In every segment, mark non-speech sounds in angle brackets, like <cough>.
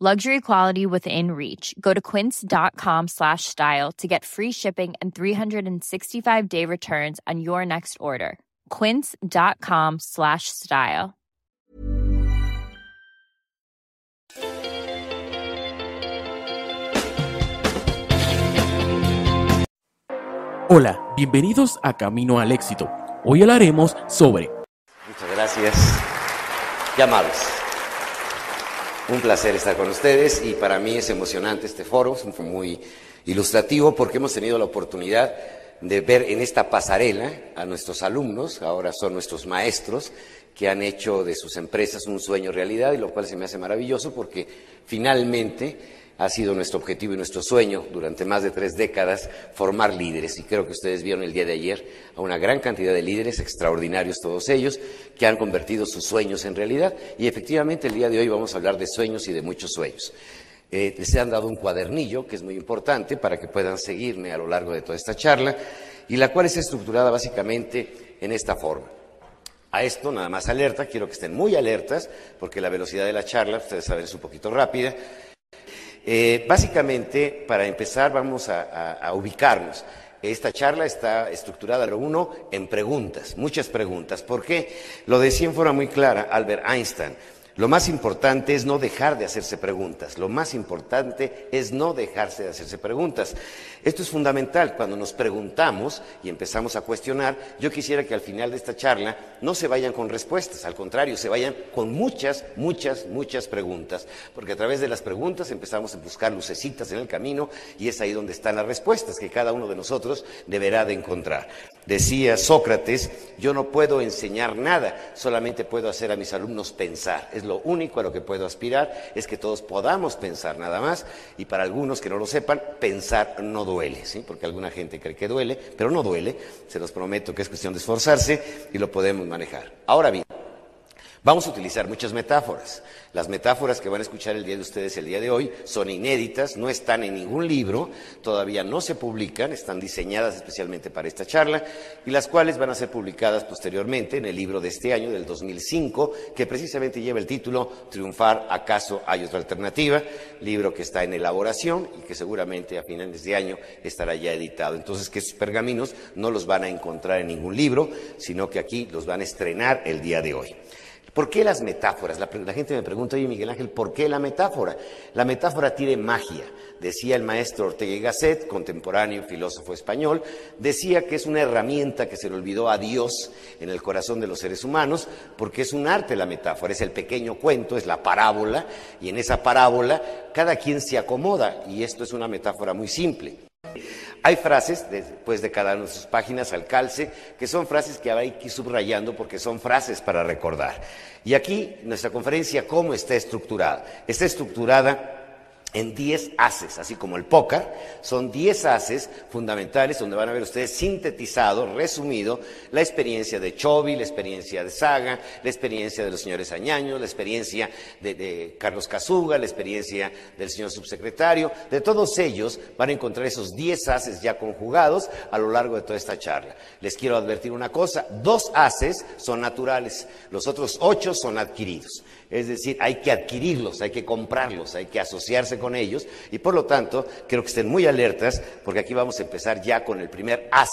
Luxury quality within reach. Go to quince.com slash style to get free shipping and 365 day returns on your next order. Quince.com slash style. Hola, bienvenidos a Camino al Éxito. Hoy hablaremos sobre Muchas gracias. Llamados. Un placer estar con ustedes y para mí es emocionante este foro, fue muy ilustrativo porque hemos tenido la oportunidad de ver en esta pasarela a nuestros alumnos, ahora son nuestros maestros, que han hecho de sus empresas un sueño realidad y lo cual se me hace maravilloso porque finalmente ha sido nuestro objetivo y nuestro sueño durante más de tres décadas formar líderes. Y creo que ustedes vieron el día de ayer a una gran cantidad de líderes, extraordinarios todos ellos, que han convertido sus sueños en realidad. Y efectivamente el día de hoy vamos a hablar de sueños y de muchos sueños. Eh, les han dado un cuadernillo que es muy importante para que puedan seguirme a lo largo de toda esta charla y la cual es estructurada básicamente en esta forma. A esto, nada más alerta, quiero que estén muy alertas, porque la velocidad de la charla, ustedes saben, es un poquito rápida. Eh, básicamente, para empezar, vamos a, a, ubicarnos. Esta charla está estructurada, lo uno, en preguntas, muchas preguntas. ¿Por qué? Lo decía en forma muy clara Albert Einstein. Lo más importante es no dejar de hacerse preguntas. Lo más importante es no dejarse de hacerse preguntas. Esto es fundamental. Cuando nos preguntamos y empezamos a cuestionar, yo quisiera que al final de esta charla no se vayan con respuestas, al contrario, se vayan con muchas, muchas, muchas preguntas. Porque a través de las preguntas empezamos a buscar lucecitas en el camino y es ahí donde están las respuestas que cada uno de nosotros deberá de encontrar. Decía Sócrates, yo no puedo enseñar nada, solamente puedo hacer a mis alumnos pensar. Es lo único a lo que puedo aspirar, es que todos podamos pensar nada más y para algunos que no lo sepan, pensar no duele, ¿sí? porque alguna gente cree que duele, pero no duele, se los prometo que es cuestión de esforzarse y lo podemos manejar. Ahora bien, Vamos a utilizar muchas metáforas. Las metáforas que van a escuchar el día de ustedes el día de hoy son inéditas, no están en ningún libro, todavía no se publican, están diseñadas especialmente para esta charla y las cuales van a ser publicadas posteriormente en el libro de este año, del 2005, que precisamente lleva el título Triunfar, ¿acaso hay otra alternativa? Libro que está en elaboración y que seguramente a finales de año estará ya editado. Entonces, que esos pergaminos no los van a encontrar en ningún libro, sino que aquí los van a estrenar el día de hoy. ¿Por qué las metáforas? La, gente me pregunta, oye Miguel Ángel, ¿por qué la metáfora? La metáfora tiene magia. Decía el maestro Ortega y Gasset, contemporáneo filósofo español, decía que es una herramienta que se le olvidó a Dios en el corazón de los seres humanos, porque es un arte la metáfora, es el pequeño cuento, es la parábola, y en esa parábola cada quien se acomoda, y esto es una metáfora muy simple. Hay frases, después de cada una de sus páginas al calce, que son frases que hay que ir subrayando porque son frases para recordar. Y aquí nuestra conferencia, ¿cómo está estructurada? Está estructurada en 10 haces, así como el póker, son 10 haces fundamentales donde van a ver ustedes sintetizado, resumido, la experiencia de Chovy, la experiencia de Saga, la experiencia de los señores Añaños, la experiencia de, Carlos Casuga, la experiencia del señor subsecretario, de todos ellos van a encontrar esos 10 haces ya conjugados a lo largo de toda esta charla. Les quiero advertir una cosa, dos haces son naturales, los otros ocho son adquiridos. Es decir, hay que adquirirlos, hay que comprarlos, hay que asociarse con ellos y por lo tanto quiero que estén muy alertas porque aquí vamos a empezar ya con el primer as,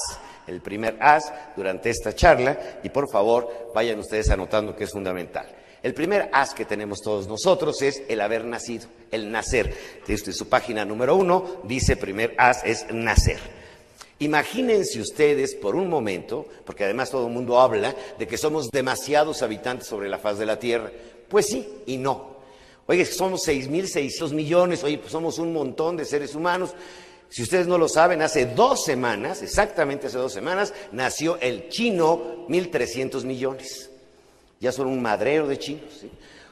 el primer as durante esta charla y por favor vayan ustedes anotando que es fundamental. El primer as que tenemos todos nosotros es el haber nacido, el nacer. Desde su página número uno dice primer as es nacer. Imagínense ustedes por un momento, porque además todo el mundo habla de que somos demasiados habitantes sobre la faz de la Tierra. Pues sí y no. Oye, somos 6.600 millones, oye, pues somos un montón de seres humanos. Si ustedes no lo saben, hace dos semanas, exactamente hace dos semanas, nació el chino 1.300 millones. Ya son un madrero de chinos,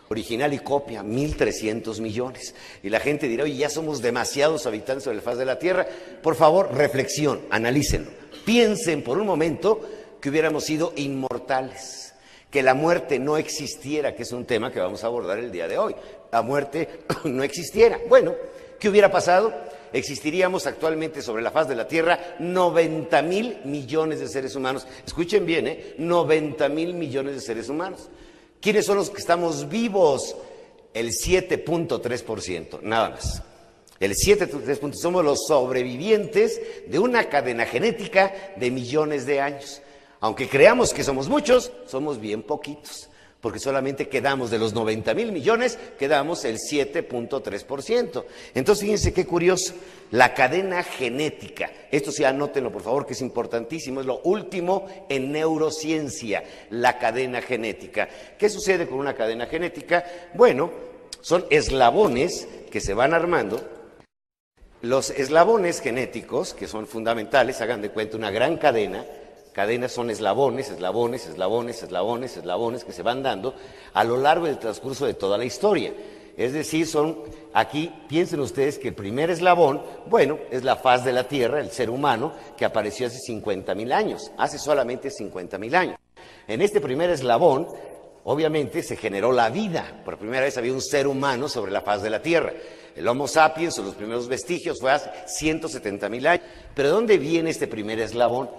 original y copia, 1.300 millones. Y la gente dirá, oye, ya somos demasiados habitantes sobre la faz de la Tierra. Por favor, reflexión, analícenlo. Piensen por un momento que hubiéramos sido inmortales que la muerte no existiera, que es un tema que vamos a abordar el día de hoy. La muerte <clears throat> no existiera. Bueno, ¿qué hubiera pasado? Existiríamos actualmente sobre la faz de la Tierra 90 mil millones de seres humanos. Escuchen bien, ¿eh? 90 mil millones de seres humanos. ¿Quiénes son los que estamos vivos? El 7.3%, nada más. El 7.3% somos los sobrevivientes de una cadena genética de millones de años. Aunque creamos que somos muchos, somos bien poquitos, porque solamente quedamos de los 90 mil millones, quedamos el 7.3%. Entonces, fíjense qué curioso, la cadena genética, esto sí anótenlo por favor, que es importantísimo, es lo último en neurociencia, la cadena genética. ¿Qué sucede con una cadena genética? Bueno, son eslabones que se van armando los eslabones genéticos, que son fundamentales, hagan de cuenta una gran cadena, cadenas son eslabones, eslabones, eslabones, eslabones, eslabones que se van dando a lo largo del transcurso de toda la historia. Es decir, son aquí, piensen ustedes que el primer eslabón, bueno, es la faz de la Tierra, el ser humano, que apareció hace 50 mil años, hace solamente 50 mil años. En este primer eslabón, obviamente, se generó la vida. Por primera vez había un ser humano sobre la faz de la Tierra. El Homo sapiens, o los primeros vestigios, fue hace 170 mil años. Pero ¿de dónde viene este primer eslabón?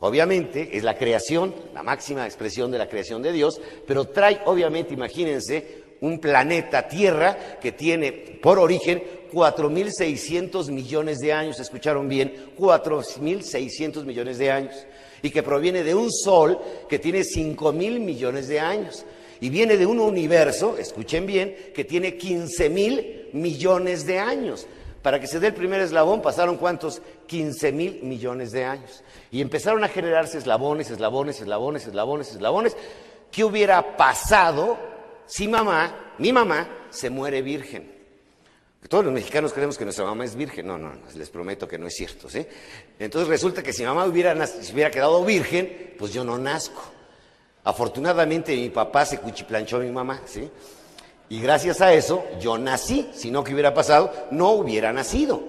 Obviamente es la creación, la máxima expresión de la creación de Dios, pero trae, obviamente, imagínense, un planeta Tierra que tiene por origen 4.600 millones de años, escucharon bien, 4.600 millones de años, y que proviene de un Sol que tiene 5.000 millones de años, y viene de un universo, escuchen bien, que tiene 15.000 millones de años. Para que se dé el primer eslabón pasaron cuántos? 15 mil millones de años. Y empezaron a generarse eslabones, eslabones, eslabones, eslabones, eslabones. ¿Qué hubiera pasado si mamá, mi mamá, se muere virgen? Todos los mexicanos creemos que nuestra mamá es virgen. No, no, les prometo que no es cierto. ¿sí? Entonces resulta que si mamá hubiera, hubiera quedado virgen, pues yo no nazco. Afortunadamente mi papá se cuchiplanchó a mi mamá, ¿sí? Y gracias a eso yo nací, si no que hubiera pasado, no hubiera nacido.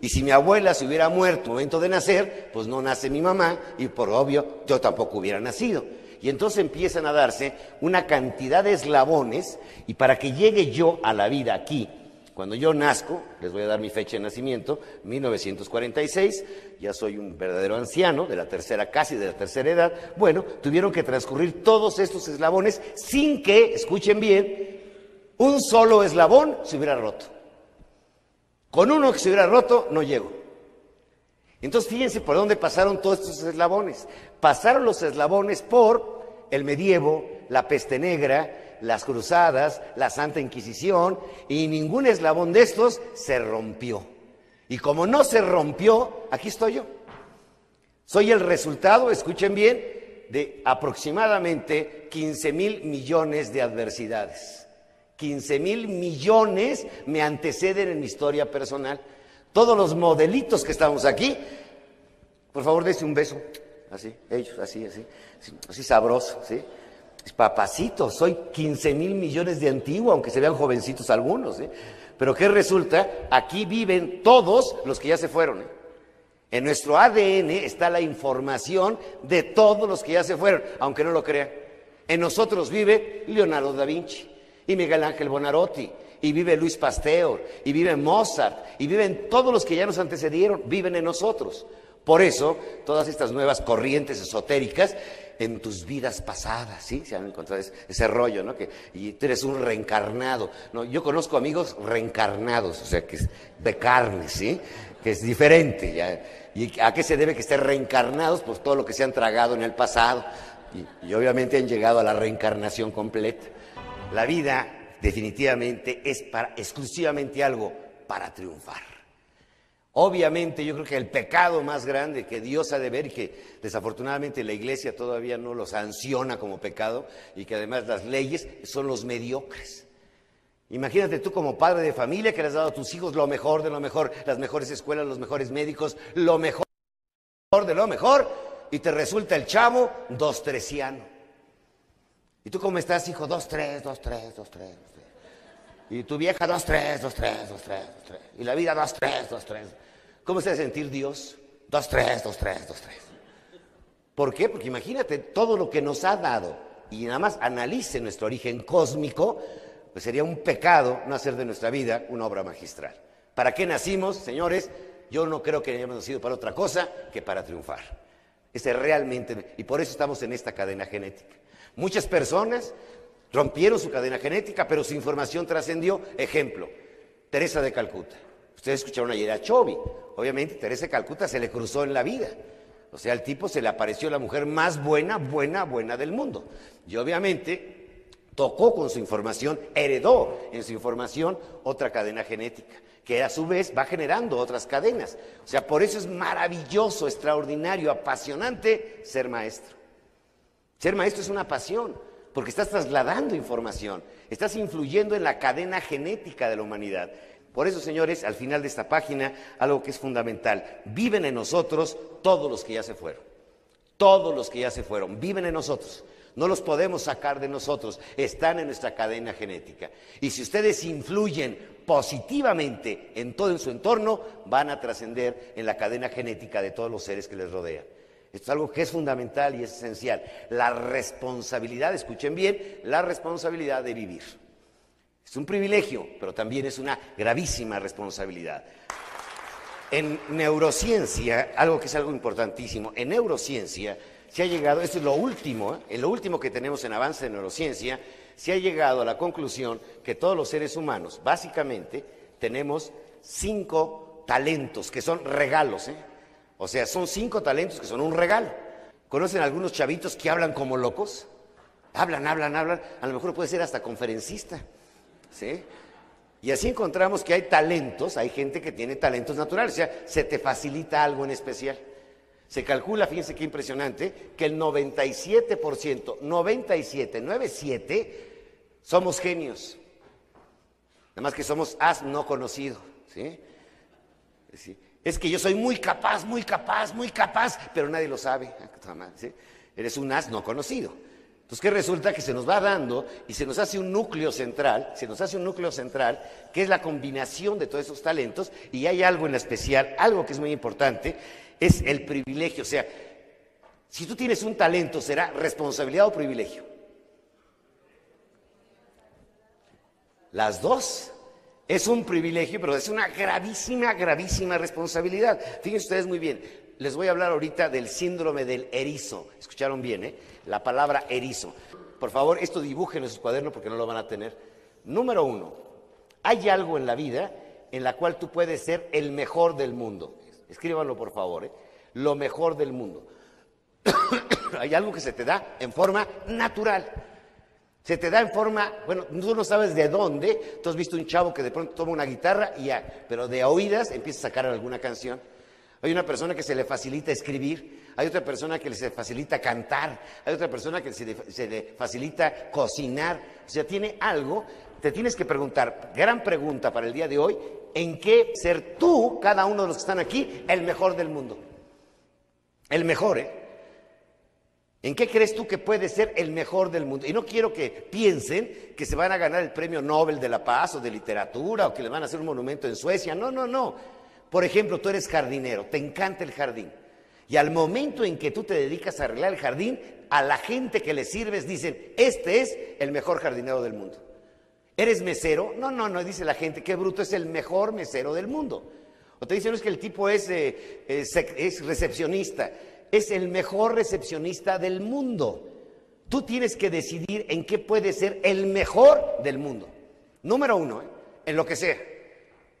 Y si mi abuela se hubiera muerto al momento de nacer, pues no nace mi mamá y por obvio yo tampoco hubiera nacido. Y entonces empiezan a darse una cantidad de eslabones y para que llegue yo a la vida aquí, cuando yo nazco, les voy a dar mi fecha de nacimiento, 1946, ya soy un verdadero anciano, de la tercera, casi de la tercera edad, bueno, tuvieron que transcurrir todos estos eslabones sin que, escuchen bien, un solo eslabón se hubiera roto. Con uno que se hubiera roto, no llego. Entonces fíjense por dónde pasaron todos estos eslabones. Pasaron los eslabones por el medievo, la peste negra, las cruzadas, la Santa Inquisición, y ningún eslabón de estos se rompió. Y como no se rompió, aquí estoy yo. Soy el resultado, escuchen bien, de aproximadamente 15 mil millones de adversidades. 15 mil millones me anteceden en mi historia personal. Todos los modelitos que estamos aquí, por favor, dése un beso. Así, ellos, así, así, así sabroso, ¿sí? Papacito, soy 15 mil millones de antiguo, aunque se vean jovencitos algunos, ¿sí? Pero ¿qué resulta? Aquí viven todos los que ya se fueron. ¿eh? En nuestro ADN está la información de todos los que ya se fueron, aunque no lo crean. En nosotros vive Leonardo da Vinci y Miguel Ángel Bonarotti y vive Luis Pasteur y vive Mozart y viven todos los que ya nos antecedieron, viven en nosotros. Por eso, todas estas nuevas corrientes esotéricas en tus vidas pasadas, ¿sí? Se han encontrado ese, rollo, ¿no? Que, y tú eres un reencarnado. No, yo conozco amigos reencarnados, o sea, que es de carne, ¿sí? Que es diferente, ya. ¿Y a qué se debe que estén reencarnados? Pues todo lo que se han tragado en el pasado. Y, y obviamente han llegado a la reencarnación completa. La vida definitivamente es para, exclusivamente algo para triunfar. Obviamente yo creo que el pecado más grande que Dios ha de ver y que desafortunadamente la iglesia todavía no lo sanciona como pecado y que además las leyes son los mediocres. Imagínate tú como padre de familia que le has dado a tus hijos lo mejor de lo mejor, las mejores escuelas, los mejores médicos, lo mejor de lo mejor y te resulta el chavo dos tresiano. ¿Y tú cómo estás, hijo? Dos, tres, dos, tres, dos, tres. Y tu vieja, dos, tres, dos, tres, dos, tres, dos, tres. Y la vida, dos, tres, dos, tres. ¿Cómo se hace sentir Dios? Dos, tres, dos, tres, dos, tres. ¿Por qué? Porque imagínate todo lo que nos ha dado y nada más analice nuestro origen cósmico, pues sería un pecado no hacer de nuestra vida una obra magistral. ¿Para qué nacimos, señores? Yo no creo que hayamos nacido para otra cosa que para triunfar. Ese realmente, y por eso estamos en esta cadena genética. Muchas personas Rompieron su cadena genética, pero su información trascendió. Ejemplo, Teresa de Calcuta. Ustedes escucharon ayer a Chovy. Obviamente, Teresa de Calcuta se le cruzó en la vida. O sea, al tipo se le apareció la mujer más buena, buena, buena del mundo. Y obviamente tocó con su información, heredó en su información otra cadena genética, que a su vez va generando otras cadenas. O sea, por eso es maravilloso, extraordinario, apasionante ser maestro. Ser maestro es una pasión porque estás trasladando información, estás influyendo en la cadena genética de la humanidad. Por eso, señores, al final de esta página, algo que es fundamental, viven en nosotros todos los que ya se fueron. Todos los que ya se fueron, viven en nosotros. No los podemos sacar de nosotros, están en nuestra cadena genética. Y si ustedes influyen positivamente en todo en su entorno, van a trascender en la cadena genética de todos los seres que les rodean. Esto es algo que es fundamental y es esencial. La responsabilidad, escuchen bien, la responsabilidad de vivir. Es un privilegio, pero también es una gravísima responsabilidad. En neurociencia, algo que es algo importantísimo, en neurociencia se ha llegado, esto es lo último, ¿eh? en lo último que tenemos en avance de neurociencia, se ha llegado a la conclusión que todos los seres humanos, básicamente, tenemos cinco talentos, que son regalos, ¿eh? O sea, son cinco talentos que son un regalo. ¿Conocen algunos chavitos que hablan como locos? Hablan, hablan, hablan. A lo mejor puede ser hasta conferencista. ¿Sí? Y así encontramos que hay talentos, hay gente que tiene talentos naturales, o sea, se te facilita algo en especial. Se calcula, fíjense qué impresionante, que el 97%, 97, 97, somos genios. Nada más que somos as no conocido. ¿sí? ¿Sí? Es que yo soy muy capaz, muy capaz, muy capaz, pero nadie lo sabe. <laughs> Ah, Eres un as no conocido. Entonces, ¿qué resulta? Que se nos va dando y se nos hace un núcleo central, se nos hace un núcleo central, que es la combinación de todos esos talentos, y hay algo en especial, algo que es muy importante, es el privilegio. O sea, si tú tienes un talento, ¿será responsabilidad o privilegio? Las dos. Es un privilegio, pero es una gravísima, gravísima responsabilidad. Fíjense ustedes muy bien, les voy a hablar ahorita del síndrome del erizo. ¿Escucharon bien, eh? La palabra erizo. Por favor, esto dibujen en su cuaderno porque no lo van a tener. Número uno, hay algo en la vida en la cual tú puedes ser el mejor del mundo. Escríbanlo, por favor, ¿eh? Lo mejor del mundo. <coughs> hay algo que se te da en forma natural. Se te da en forma, bueno, tú no sabes de dónde, tú has visto un chavo que de pronto toma una guitarra y ya, pero de oídas empieza a sacar alguna canción. Hay una persona que se le facilita escribir, hay otra persona que se le facilita cantar, hay otra persona que se le, se le facilita cocinar. O sea, tiene algo, te tienes que preguntar, gran pregunta para el día de hoy, ¿en qué ser tú, cada uno de los que están aquí, el mejor del mundo? El mejor, ¿eh? ¿En qué crees tú que puede ser el mejor del mundo? Y no quiero que piensen que se van a ganar el premio Nobel de la Paz o de literatura o que le van a hacer un monumento en Suecia. No, no, no. Por ejemplo, tú eres jardinero, te encanta el jardín. Y al momento en que tú te dedicas a arreglar el jardín, a la gente que le sirves dicen, este es el mejor jardinero del mundo. ¿Eres mesero? No, no, no, dice la gente, qué bruto, es el mejor mesero del mundo. O te dicen, no es que el tipo es, eh, es recepcionista, es el mejor recepcionista del mundo. Tú tienes que decidir en qué puede ser el mejor del mundo. Número uno, ¿eh? en lo que sea.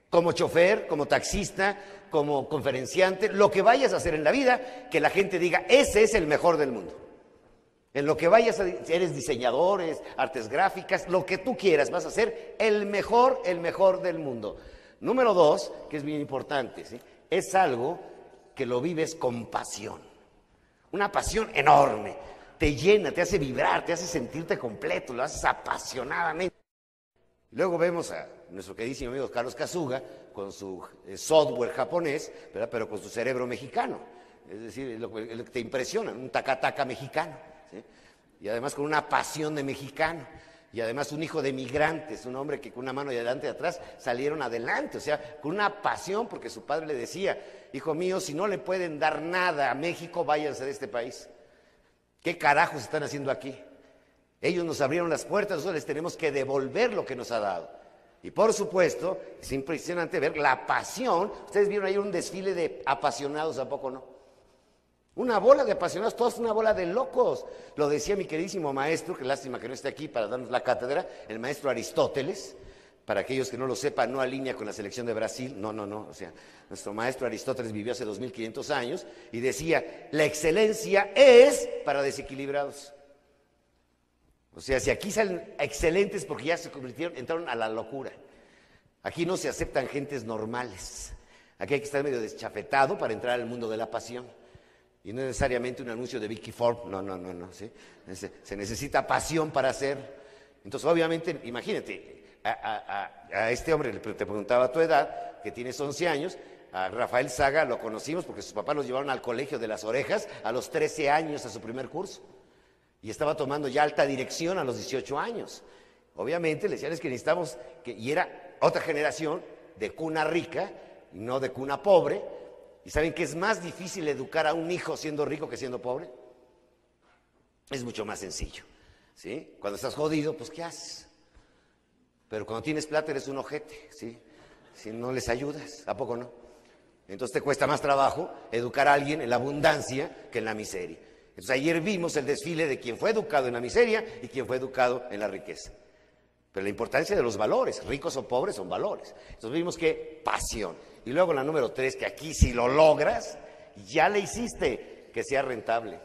Como chofer, como taxista, como conferenciante, lo que vayas a hacer en la vida, que la gente diga, ese es el mejor del mundo. En lo que vayas a, eres diseñadores, artes gráficas, lo que tú quieras, vas a ser el mejor, el mejor del mundo. Número dos, que es bien importante, es algo que lo vives con pasión. Una pasión enorme. Te llena, te hace vibrar, te hace sentirte completo, lo haces apasionadamente. Luego vemos a nuestro queridísimo amigo Carlos Kazuga con su eh, software japonés, pero con su cerebro mexicano. Es decir, lo, que te impresiona, un tacataca mexicano. Y además con una pasión de mexicano. Y además un hijo de migrantes, un hombre que con una mano de adelante y atrás salieron adelante. O sea, con una pasión, porque su padre le decía, hijo mío, si no le pueden dar nada a México, váyanse de este país. ¿Qué carajos están haciendo aquí? Ellos nos abrieron las puertas, nosotros les tenemos que devolver lo que nos ha dado. Y por supuesto, es impresionante ver la pasión. Ustedes vieron ahí un desfile de apasionados, ¿a poco no? Una bola de apasionados, todos una bola de locos. Lo decía mi queridísimo maestro, que lástima que no esté aquí para darnos la cátedra, el maestro Aristóteles. Para aquellos que no lo sepan, no alinea con la selección de Brasil, no, no, no. O sea, nuestro maestro Aristóteles vivió hace 2500 años y decía, la excelencia es para desequilibrados. O sea, si aquí salen excelentes porque ya se convirtieron, entraron a la locura. Aquí no se aceptan gentes normales. Aquí hay que estar medio deschafetado para entrar al mundo de la pasión. Y no necesariamente un anuncio de Vicky Ford, no, no, no, no. ¿sí? Se, necesita pasión para hacer. Entonces, obviamente, imagínate, a, este hombre, te preguntaba tu edad, que tienes 11 años, a Rafael Saga lo conocimos porque sus papás los llevaron al colegio de las orejas a los 13 años a su primer curso. Y estaba tomando ya alta dirección a los 18 años. Obviamente le decían es que necesitamos, que, y era otra generación de cuna rica no de cuna pobre. ¿Y saben que es más difícil educar a un hijo siendo rico que siendo pobre? Es mucho más sencillo. ¿sí? Cuando estás jodido, pues ¿qué haces? Pero cuando tienes plata eres un ojete, ¿sí? Si no les ayudas, ¿a poco no? Entonces te cuesta más trabajo educar a alguien en la abundancia que en la miseria. Entonces ayer vimos el desfile de quien fue educado en la miseria y quien fue educado en la riqueza. Pero la importancia de los valores, ricos o pobres, son valores. Entonces vimos que pasión. Y luego la número tres, que aquí si lo logras, ya le hiciste que sea rentable.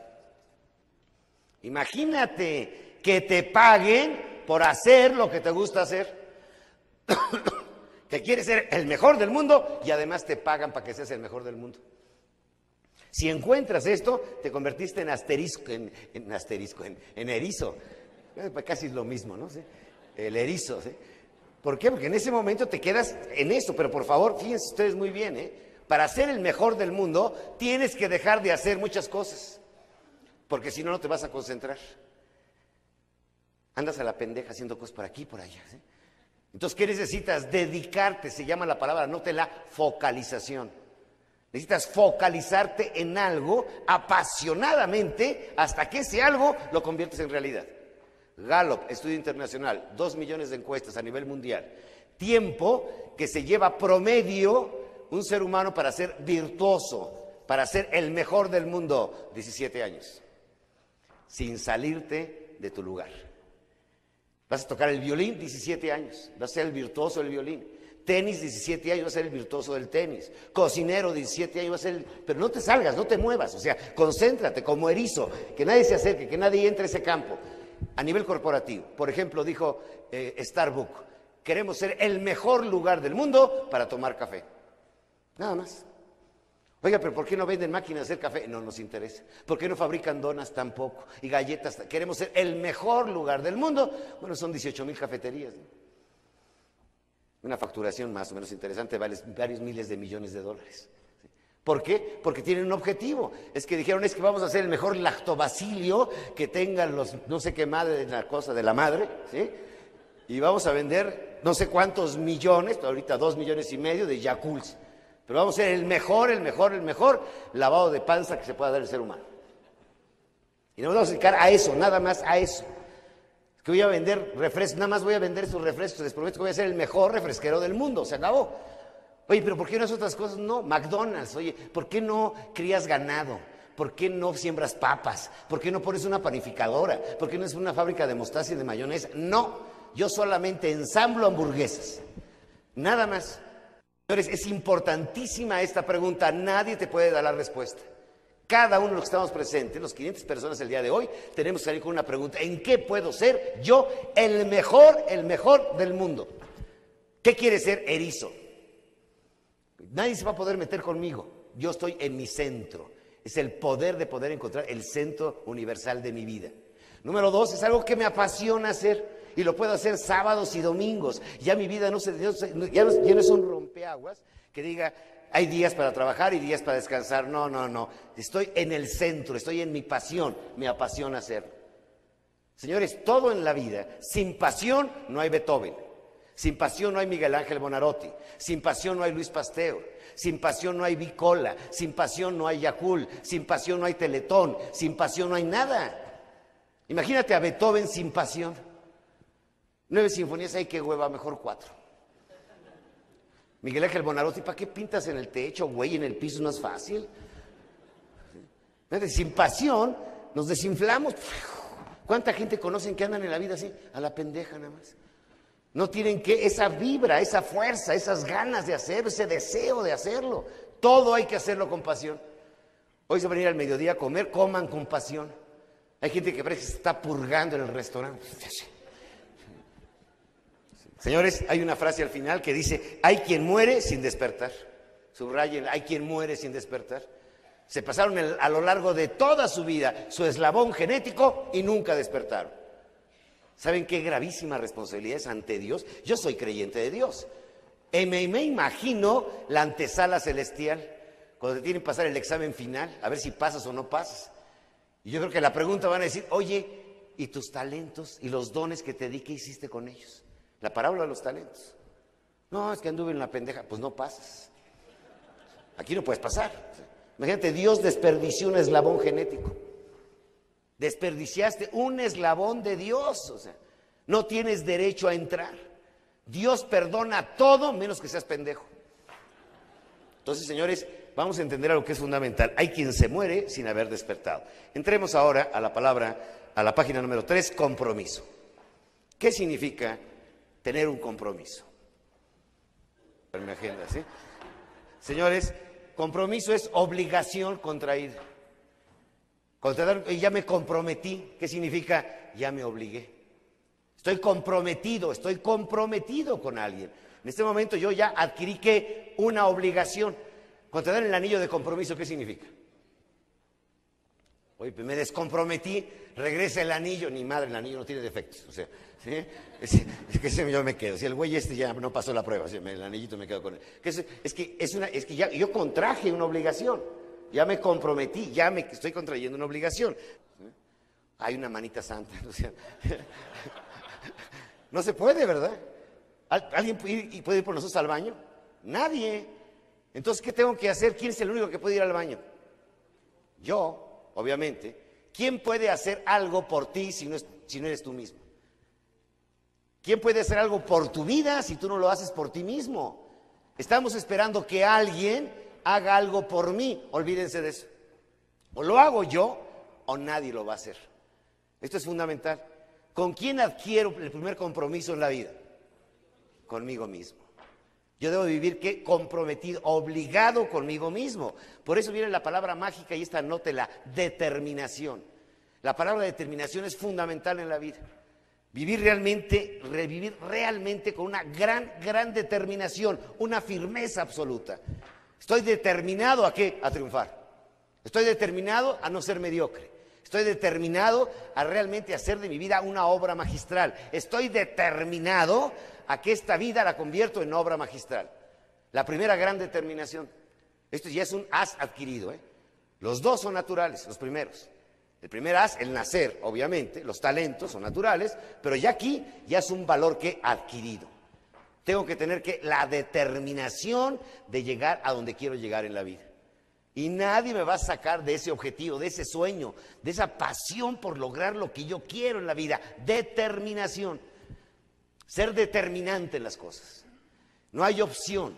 Imagínate que te paguen por hacer lo que te gusta hacer. <coughs> que quieres ser el mejor del mundo y además te pagan para que seas el mejor del mundo. Si encuentras esto, te convertiste en asterisco, en, asterisco, en, erizo. Eh, pues casi es lo mismo, ¿no? El erizo. ¿sí? ¿Por qué? Porque en ese momento te quedas en eso. Pero por favor, fíjense ustedes muy bien, ¿eh? Para ser el mejor del mundo, tienes que dejar de hacer muchas cosas. Porque si no, no te vas a concentrar. Andas a la pendeja haciendo cosas por aquí y por allá. ¿sí? Entonces, ¿qué necesitas? Dedicarte, se llama la palabra, no te la focalización. Necesitas focalizarte en algo apasionadamente hasta que ese algo lo conviertes en realidad. Gallup, estudio internacional, dos millones de encuestas a nivel mundial. Tiempo que se lleva promedio un ser humano para ser virtuoso, para ser el mejor del mundo, 17 años, sin salirte de tu lugar. Vas a tocar el violín, 17 años, vas a ser el virtuoso del violín. Tenis, 17 años, va a ser el virtuoso del tenis. Cocinero, 17 años, va a ser el... Pero no te salgas, no te muevas. O sea, concéntrate como erizo, que nadie se acerque, que nadie entre a ese campo. A nivel corporativo, por ejemplo, dijo eh, Starbucks, queremos ser el mejor lugar del mundo para tomar café. Nada más. Oiga, pero ¿por qué no venden máquinas de hacer café? No nos interesa. ¿Por qué no fabrican donas tampoco? Y galletas. Queremos ser el mejor lugar del mundo. Bueno, son 18 mil cafeterías. Una facturación más o menos interesante vale varios miles de millones de dólares. ¿Por qué? Porque tienen un objetivo. Es que dijeron, es que vamos a hacer el mejor lactobacilio que tengan los, no sé qué madre, la cosa de la madre, ¿sí? Y vamos a vender no sé cuántos millones, ahorita dos millones y medio de Yakults. Pero vamos a ser el mejor, el mejor, el mejor lavado de panza que se pueda dar el ser humano. Y nos vamos a dedicar a eso, nada más a eso. Que voy a vender refrescos, nada más voy a vender esos refrescos, les prometo que voy a ser el mejor refresquero del mundo, se acabó. Oye, pero ¿por qué no es otras cosas? No, McDonald's, oye, ¿por qué no crías ganado? ¿Por qué no siembras papas? ¿Por qué no pones una panificadora? ¿Por qué no es una fábrica de mostaza y de mayonesa? No, yo solamente ensamblo hamburguesas. Nada más. Señores, es importantísima esta pregunta, nadie te puede dar la respuesta. Cada uno de los que estamos presentes, los 500 personas el día de hoy, tenemos que salir con una pregunta. ¿En qué puedo ser yo el mejor, el mejor del mundo? ¿Qué quiere ser erizo? Nadie se va a poder meter conmigo. Yo estoy en mi centro. Es el poder de poder encontrar el centro universal de mi vida. Número dos, es algo que me apasiona hacer y lo puedo hacer sábados y domingos. Ya mi vida no, se, no, no es un rompeaguas que diga, hay días para trabajar y días para descansar. No, no, no. Estoy en el centro, estoy en mi pasión, me apasiona hacer. Señores, todo en la vida, sin pasión no hay Beethoven. Sin pasión no hay Miguel Ángel Bonarotti. Sin pasión no hay Luis Pasteur. Sin pasión no hay Bicola. Sin pasión no hay Yakul. Sin pasión no hay Teletón. Sin pasión no hay nada. Imagínate a Beethoven sin pasión. Nueve sinfonías hay que hueva, mejor cuatro. Miguel Ángel Bonarotti, ¿para qué pintas en el techo, güey, en el piso? No es fácil. Sin pasión nos desinflamos. ¿Cuánta gente conocen que andan en la vida así? A la pendeja nada más. No tienen que esa vibra, esa fuerza, esas ganas de hacerlo, ese deseo de hacerlo. Todo hay que hacerlo con pasión. Hoy se van a ir al mediodía a comer, coman con pasión. Hay gente que parece que se está purgando en el restaurante. <laughs> Señores, hay una frase al final que dice, hay quien muere sin despertar. Subrayen, hay quien muere sin despertar. Se pasaron a lo largo de toda su vida su eslabón genético y nunca despertaron. ¿Saben qué gravísima responsabilidad es ante Dios? Yo soy creyente de Dios. Y me, me imagino la antesala celestial, cuando te tienen que pasar el examen final, a ver si pasas o no pasas. Y yo creo que la pregunta van a decir, oye, ¿y tus talentos y los dones que te di, qué hiciste con ellos? La parábola de los talentos. No, es que anduve en la pendeja, pues no pasas. Aquí no puedes pasar. Imagínate, Dios desperdició un eslabón genético. Desperdiciaste un eslabón de Dios, o sea, no tienes derecho a entrar. Dios perdona todo menos que seas pendejo. Entonces, señores, vamos a entender algo que es fundamental. Hay quien se muere sin haber despertado. Entremos ahora a la palabra, a la página número 3, compromiso. ¿Qué significa tener un compromiso? En mi agenda, ¿sí? Señores, compromiso es obligación contraída y ya me comprometí, ¿qué significa? Ya me obligué. Estoy comprometido, estoy comprometido con alguien. En este momento yo ya adquirí que una obligación. Dan el anillo de compromiso, ¿qué significa? Oye, pues me descomprometí, regresa el anillo, ni madre, el anillo no tiene defectos. O sea, ¿sí? es, que yo me quedo. Si el güey este ya no pasó la prueba, el anillito me quedo con él. es, que, es, una, es que ya, yo contraje una obligación. Ya me comprometí, ya me estoy contrayendo una obligación. Hay una manita santa. <laughs> no se puede, ¿verdad? ¿Alguien puede ir, por nosotros al baño? Nadie. Entonces, ¿qué tengo que hacer? ¿Quién es el único que puede ir al baño? Yo, obviamente. ¿Quién puede hacer algo por ti si no, si no eres tú mismo? ¿Quién puede hacer algo por tu vida si tú no lo haces por ti mismo? Estamos esperando que alguien haga algo por mí. Olvídense de eso. O lo hago yo o nadie lo va a hacer. Esto es fundamental. ¿Con quién adquiero el primer compromiso en la vida? Conmigo mismo. Yo debo vivir comprometido, obligado conmigo mismo. Por eso viene la palabra mágica y esta la determinación. La palabra determinación es fundamental en la vida. Vivir realmente, revivir realmente con una gran, gran determinación, una firmeza absoluta. Estoy determinado a qué? A triunfar. Estoy determinado a no ser mediocre. Estoy determinado a realmente hacer de mi vida una obra magistral. Estoy determinado a que esta vida la convierto en obra magistral. La primera gran determinación. Esto ya es un has adquirido. ¿eh? Los dos son naturales, los primeros. El primer as, el nacer, obviamente, los talentos son naturales, pero ya aquí ya es un valor que adquirido. Tengo que tener que la determinación de llegar a donde quiero llegar en la vida. Y nadie me va a sacar de ese objetivo, de ese sueño, de esa pasión por lograr lo que yo quiero en la vida. Determinación. Ser determinante en las cosas. No hay opción.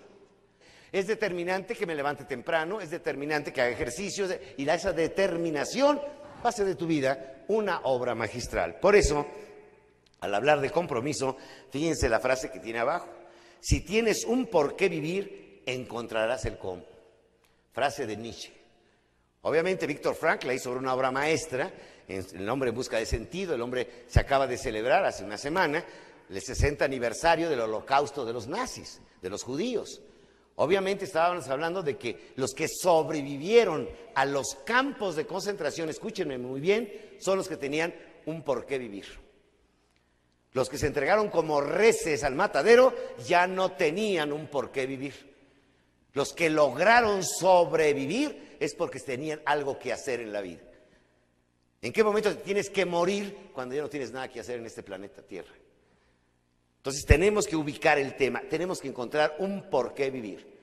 Es determinante que me levante temprano, es determinante que haga ejercicios y esa determinación hace de tu vida una obra magistral. Por eso, al hablar de compromiso, fíjense la frase que tiene abajo. Si tienes un por qué vivir, encontrarás el cómo. Frase de Nietzsche. Obviamente Víctor Frank la hizo sobre una obra maestra, El hombre en busca de sentido, el hombre se acaba de celebrar hace una semana el 60 aniversario del holocausto de los nazis, de los judíos. Obviamente estábamos hablando de que los que sobrevivieron a los campos de concentración, escúchenme muy bien, son los que tenían un por qué vivir. Los que se entregaron como reces al matadero ya no tenían un por qué vivir. Los que lograron sobrevivir es porque tenían algo que hacer en la vida. ¿En qué momento tienes que morir cuando ya no tienes nada que hacer en este planeta Tierra? Entonces tenemos que ubicar el tema, tenemos que encontrar un por qué vivir.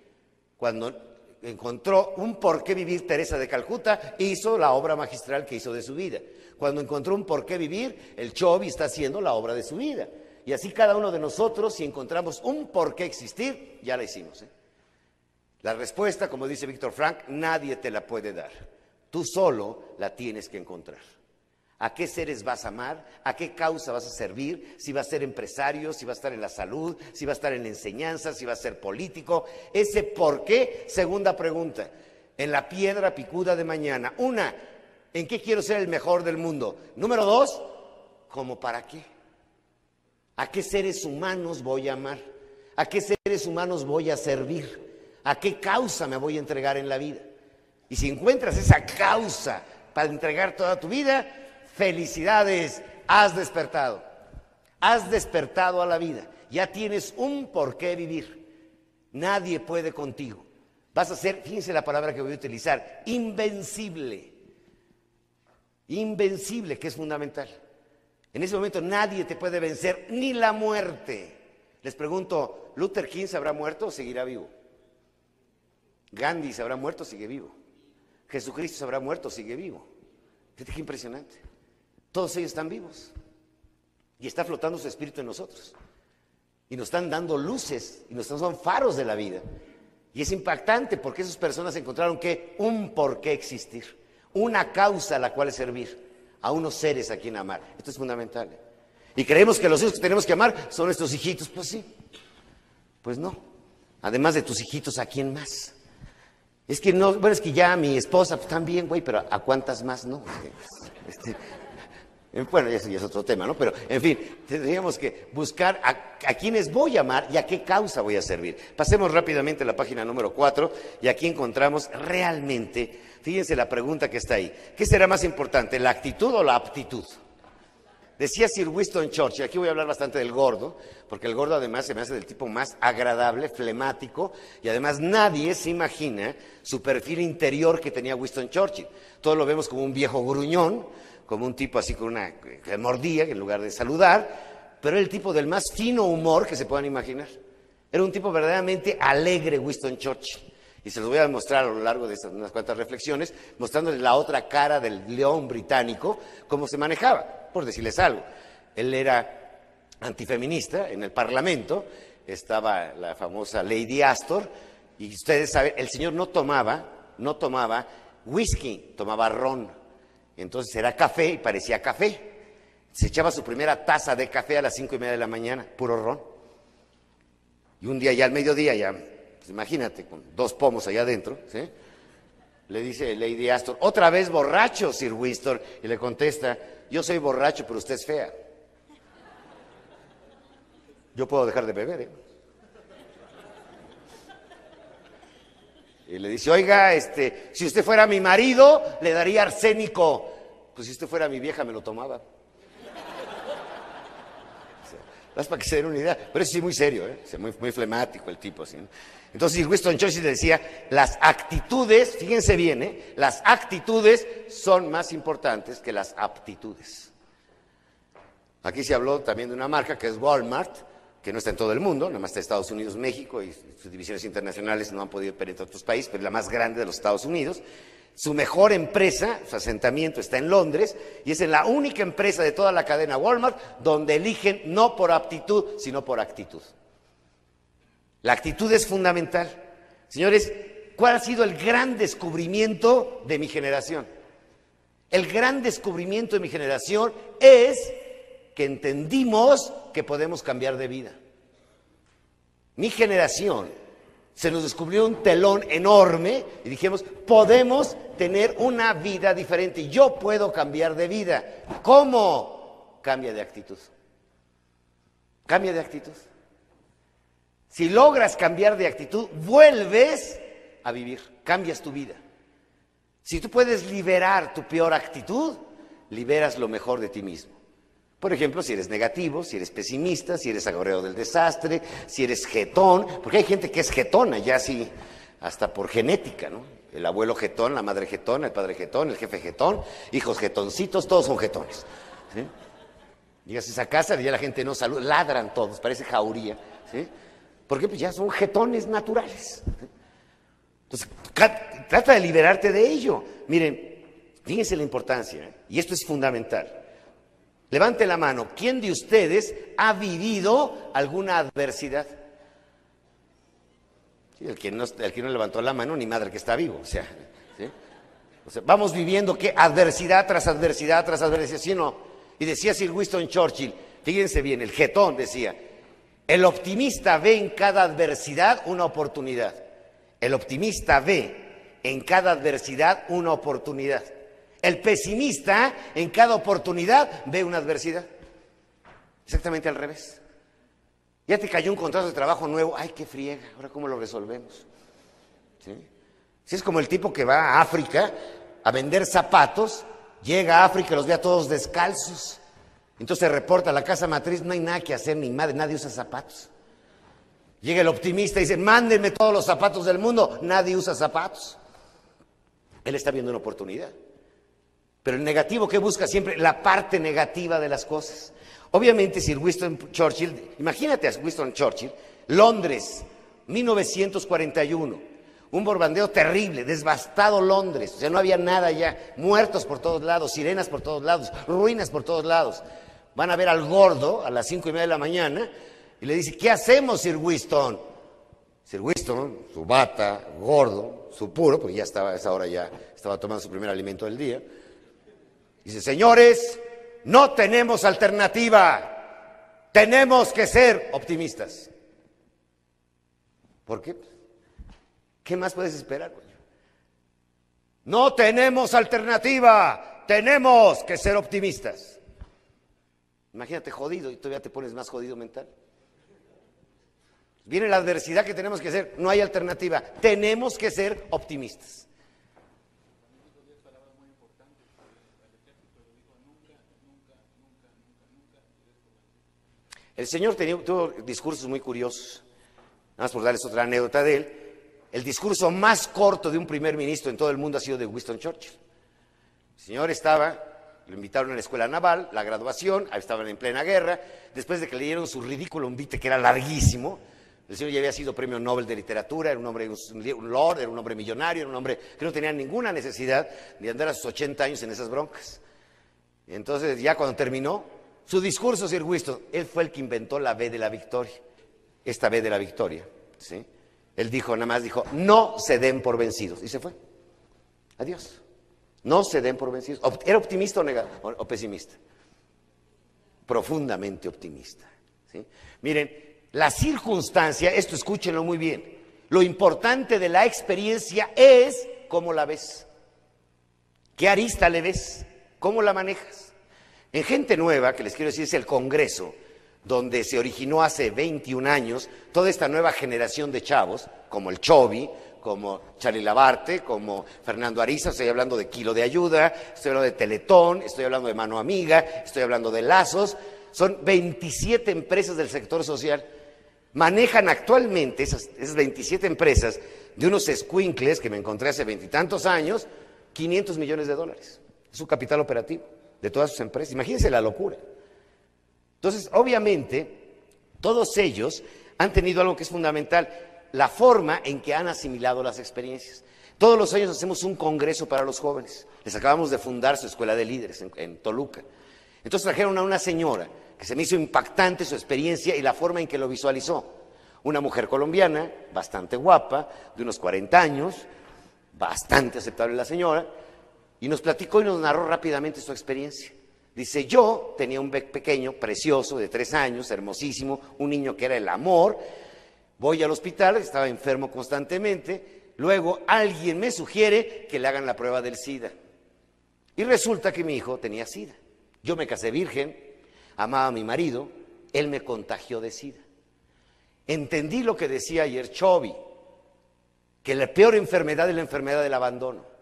Cuando encontró un por qué vivir Teresa de Calcuta, hizo la obra magistral que hizo de su vida. Cuando encontró un por qué vivir, el Chobi está haciendo la obra de su vida. Y así cada uno de nosotros, si encontramos un por qué existir, ya la hicimos. ¿eh? La respuesta, como dice Víctor Frank, nadie te la puede dar. Tú solo la tienes que encontrar a qué seres vas a amar, a qué causa vas a servir, si vas a ser empresario, si vas a estar en la salud, si vas a estar en la enseñanza, si vas a ser político. Ese por qué, segunda pregunta, en la piedra picuda de mañana. Una, ¿en qué quiero ser el mejor del mundo? Número dos, ¿cómo para qué? ¿A qué seres humanos voy a amar? ¿A qué seres humanos voy a servir? ¿A qué causa me voy a entregar en la vida? Y si encuentras esa causa para entregar toda tu vida, Felicidades, has despertado. Has despertado a la vida. Ya tienes un por qué vivir. Nadie puede contigo. Vas a ser, fíjense la palabra que voy a utilizar, invencible. Invencible, que es fundamental. En ese momento nadie te puede vencer, ni la muerte. Les pregunto, ¿Luther King se habrá muerto o seguirá vivo? ¿Gandhi se habrá muerto o sigue vivo? ¿Jesucristo se habrá muerto o sigue vivo? Fíjate qué impresionante. Todos ellos están vivos. Y está flotando su espíritu en nosotros. Y nos están dando luces y nos son faros de la vida. Y es impactante porque esas personas encontraron que un por qué existir, una causa a la cual servir, a unos seres a quien amar. Esto es fundamental. Y creemos que los hijos que tenemos que amar son nuestros hijitos. Pues sí. Pues no. Además de tus hijitos, ¿a quién más? Es que no, bueno, es que ya mi esposa, pues también, güey, pero ¿a cuántas más no? Este, bueno, ya es otro tema, ¿no? Pero, en fin, tendríamos que buscar a, a quiénes voy a amar y a qué causa voy a servir. Pasemos rápidamente a la página número 4 y aquí encontramos realmente, fíjense la pregunta que está ahí. ¿Qué será más importante, la actitud o la aptitud? Decía Sir Winston Churchill, aquí voy a hablar bastante del gordo, porque el gordo además se me hace del tipo más agradable, flemático, y además nadie se imagina su perfil interior que tenía Winston Churchill. Todos lo vemos como un viejo gruñón, como un tipo así con una que mordía en lugar de saludar, pero era el tipo del más fino humor que se puedan imaginar. Era un tipo verdaderamente alegre, Winston Churchill. Y se los voy a mostrar a lo largo de unas cuantas reflexiones, mostrándoles la otra cara del león británico, cómo se manejaba, por decirles algo. Él era antifeminista en el Parlamento, estaba la famosa Lady Astor, y ustedes saben, el señor no tomaba, no tomaba whisky, tomaba ron. Entonces era café y parecía café. Se echaba su primera taza de café a las cinco y media de la mañana, puro ron. Y un día ya al mediodía, ya, pues imagínate, con dos pomos allá adentro, ¿sí? le dice Lady Astor, otra vez borracho, Sir Winston, y le contesta, yo soy borracho, pero usted es fea. Yo puedo dejar de beber, ¿eh? Y le dice, oiga, este, si usted fuera mi marido, le daría arsénico. Pues si usted fuera mi vieja, me lo tomaba. Es para que se den una idea. Pero es sí muy serio, ¿eh? muy, muy flemático el tipo. ¿sí? Entonces Winston Churchill decía, las actitudes, fíjense bien, ¿eh? las actitudes son más importantes que las aptitudes. Aquí se habló también de una marca que es Walmart, que no está en todo el mundo, nada más está Estados Unidos, México y sus divisiones internacionales no han podido penetrar otros países, pero es la más grande de los Estados Unidos. Su mejor empresa, su asentamiento está en Londres y es en la única empresa de toda la cadena Walmart donde eligen no por aptitud, sino por actitud. La actitud es fundamental. Señores, ¿cuál ha sido el gran descubrimiento de mi generación? El gran descubrimiento de mi generación es que entendimos que podemos cambiar de vida. Mi generación se nos descubrió un telón enorme y dijimos, podemos tener una vida diferente. Yo puedo cambiar de vida. ¿Cómo? Cambia de actitud. Cambia de actitud. Si logras cambiar de actitud, vuelves a vivir, cambias tu vida. Si tú puedes liberar tu peor actitud, liberas lo mejor de ti mismo. Por ejemplo, si eres negativo, si eres pesimista, si eres agoreo del desastre, si eres jetón, porque hay gente que es jetona, ya así, hasta por genética, ¿no? El abuelo jetón, la madre jetón, el padre jetón, el jefe jetón, hijos jetoncitos, todos son jetones. Llegas a esa casa y ya la gente no saluda, ladran todos, parece jauría, ¿sí? Porque pues ya son jetones naturales. Entonces, trata de liberarte de ello. Miren, fíjense la importancia, ¿eh? y esto es fundamental. Levante la mano. ¿Quién de ustedes ha vivido alguna adversidad? el, que no, el, que no, levantó la mano, ni madre que está vivo. O sea, vamos viviendo que adversidad tras adversidad tras adversidad, ¿sí no? Y decía Sir Winston Churchill, fíjense bien, el jetón decía, el optimista ve en cada adversidad una oportunidad. El optimista ve en cada adversidad una oportunidad. El pesimista en cada oportunidad ve una adversidad. Exactamente al revés. Ya te cayó un contrato de trabajo nuevo, ay, qué friega, ahora cómo lo resolvemos. ¿Sí? Si es como el tipo que va a África a vender zapatos, llega a África y los ve a todos descalzos. Entonces reporta a la casa matriz, no hay nada que hacer, ni madre, nadie usa zapatos. Llega el optimista y dice, mándenme todos los zapatos del mundo, nadie usa zapatos. Él está viendo una oportunidad. Pero el negativo que busca siempre la parte negativa de las cosas. Obviamente, si Winston Churchill, imagínate a Winston Churchill, Londres, 1941, un borbandeo terrible, desbastado Londres, o sea, no había nada ya, muertos por todos lados, sirenas por todos lados, ruinas por todos lados. Van a ver al gordo a las cinco y media de la mañana y le dice, ¿qué hacemos, Sir Winston? Sir Winston, su bata, gordo, su puro, porque ya estaba a esa hora ya estaba tomando su primer alimento del día. Dice, señores, no tenemos alternativa. Tenemos que ser optimistas. ¿Por qué? ¿Qué más puedes esperar? No tenemos alternativa. Tenemos que ser optimistas. Imagínate jodido y todavía te pones más jodido mental. Viene la adversidad que tenemos que hacer. No hay alternativa. Tenemos que ser optimistas. El Señor tuvo discursos muy curiosos. Nada más por darles otra anécdota de él. El discurso más corto de un primer ministro en todo el mundo ha sido de Winston Churchill. El señor estaba, lo invitaron a la escuela naval, la graduación, estaban en plena guerra. Después de que leyeron su ridículo invite, que era larguísimo, el señor ya había sido premio Nobel de literatura, era un hombre, un lord, era un hombre millonario, era un hombre que no tenía ninguna necesidad de andar a sus 80 años en esas broncas. Entonces, ya cuando terminó, su discurso, Sir Winston, él fue el que inventó la B de la victoria, esta B de la victoria. ¿sí? Él dijo, nada más dijo, no se den por vencidos. Y se fue. Adiós. No se den por vencidos. ¿Era optimista o, o pesimista? Profundamente optimista. ¿sí? Miren, la circunstancia, esto escúchenlo muy bien, lo importante de la experiencia es cómo la ves. ¿Qué arista le ves? ¿Cómo la manejas? En Gente Nueva, que les quiero decir, es el Congreso, donde se originó hace 21 años toda esta nueva generación de chavos, como el Chovi, como Charlie Labarte, como Fernando Ariza, estoy hablando de Kilo de Ayuda, estoy hablando de Teletón, estoy hablando de Mano Amiga, estoy hablando de Lazos. son 27 empresas del sector social. Manejan actualmente esas, esas 27 empresas de unos squinkles que me encontré hace veintitantos años, 500 millones de dólares. Es su capital operativo de todas sus empresas. Imagínense la locura. Entonces, obviamente, todos ellos han tenido algo que es fundamental, la forma en que han asimilado las experiencias. Todos los años hacemos un congreso para los jóvenes. Les acabamos de fundar su escuela de líderes en, en Toluca. Entonces trajeron a una señora que se me hizo impactante su experiencia y la forma en que lo visualizó. Una mujer colombiana, bastante guapa, de unos 40 años, bastante aceptable la señora, y nos platicó y nos narró rápidamente su experiencia. Dice, yo tenía un pequeño, precioso, de tres años, hermosísimo, un niño que era el amor, voy al hospital, estaba enfermo constantemente, luego alguien me sugiere que le hagan la prueba del SIDA. Y resulta que mi hijo tenía SIDA. Yo me casé virgen, amaba a mi marido, él me contagió de SIDA. Entendí lo que decía ayer Chovy, que la peor enfermedad es la enfermedad del abandono.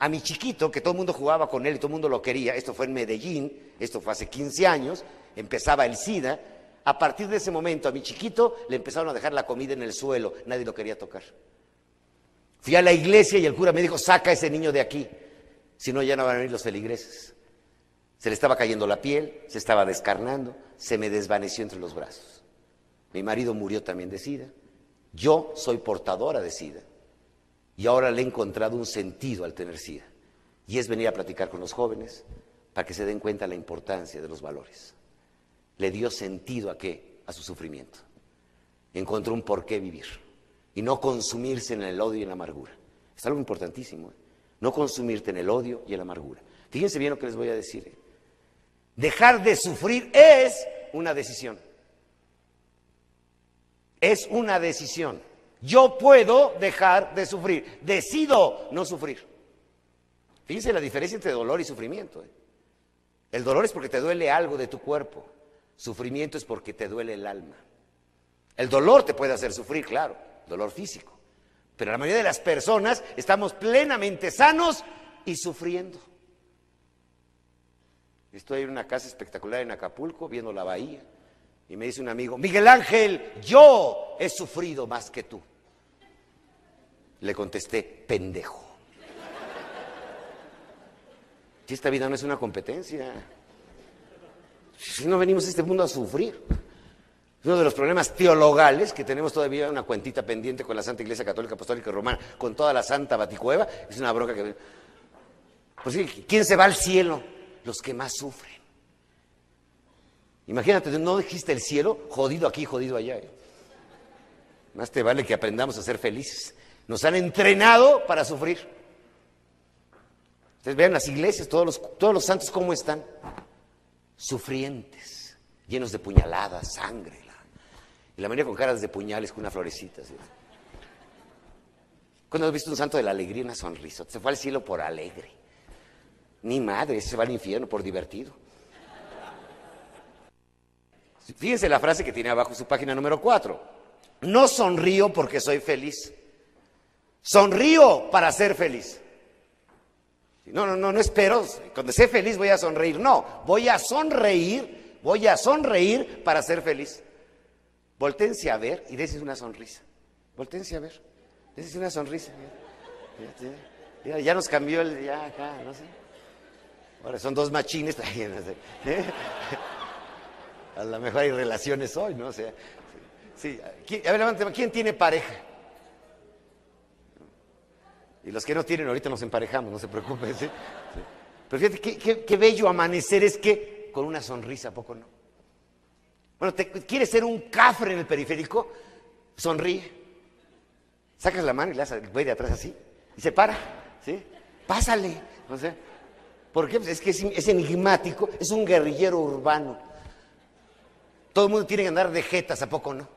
A mi chiquito, que todo el mundo jugaba con él y todo el mundo lo quería, esto fue en Medellín, esto fue hace 15 años, empezaba el SIDA, a partir de ese momento a mi chiquito le empezaron a dejar la comida en el suelo, nadie lo quería tocar. Fui a la iglesia y el cura me dijo, saca a ese niño de aquí, si no ya no van a venir los feligreses. Se le estaba cayendo la piel, se estaba descarnando, se me desvaneció entre los brazos. Mi marido murió también de SIDA. Yo soy portadora de SIDA. Y ahora le he encontrado un sentido al tener SIDA. Y es venir a platicar con los jóvenes para que se den cuenta la importancia de los valores. Le dio sentido a qué? A su sufrimiento. Encontró un por qué vivir. Y no consumirse en el odio y en la amargura. Es algo importantísimo. ¿eh? No consumirte en el odio y en la amargura. Fíjense bien lo que les voy a decir. ¿eh? Dejar de sufrir es una decisión. Es una decisión. Yo puedo dejar de sufrir. Decido no sufrir. Fíjense la diferencia entre dolor y sufrimiento. ¿eh? El dolor es porque te duele algo de tu cuerpo. Sufrimiento es porque te duele el alma. El dolor te puede hacer sufrir, claro, dolor físico. Pero la mayoría de las personas estamos plenamente sanos y sufriendo. Estoy en una casa espectacular en Acapulco, viendo la bahía, y me dice un amigo, Miguel Ángel, yo he sufrido más que tú. Le contesté, pendejo. Si esta vida no es una competencia, si no venimos a este mundo a sufrir. Uno de los problemas teologales que tenemos todavía una cuentita pendiente con la Santa Iglesia Católica Apostólica Romana, con toda la Santa Baticueva, es una bronca que... Pues ¿quién se va al cielo? los que más sufren. Imagínate, no existe el cielo, jodido aquí, jodido allá. ¿eh? Más te vale que aprendamos a ser felices. Nos han entrenado para sufrir. Ustedes vean las iglesias, todos los, todos los santos cómo están. Sufrientes, llenos de puñaladas, sangre. y la mayoría con caras de puñales, con una florecita. ¿Cuándo has visto un santo de la alegría, una sonrisa? Se fue al cielo por alegre. Ni madre, se va al infierno por divertido. Fíjense la frase que tiene abajo su página número 4. No sonrío porque soy feliz. Sonrío para ser feliz. No, no, no, no espero. Cuando sé feliz voy a sonreír. No, voy a sonreír, voy a sonreír para ser feliz. Voltense a ver y dése una sonrisa. Voltense a ver. Dése una sonrisa. ya nos cambió el. Ya acá, no sé. Ahora son dos machines. ¿eh? <laughs> A lo mejor hay relaciones hoy, ¿no? O sea, sí. A ver, ¿quién tiene pareja? Y los que no tienen, ahorita nos emparejamos, no se preocupen. ¿sí? Pero fíjate, qué, bello amanecer es que con una sonrisa, poco no? Bueno, te, ¿quieres ser un cafre en el periférico? Sonríe. Sacas la mano y le das al güey de atrás así. Y se para. ¿Sí? Pásale. No sé. ¿Por qué? Pues es que es, enigmático, es un guerrillero urbano. Todo el mundo tiene que andar de jetas, ¿a poco no?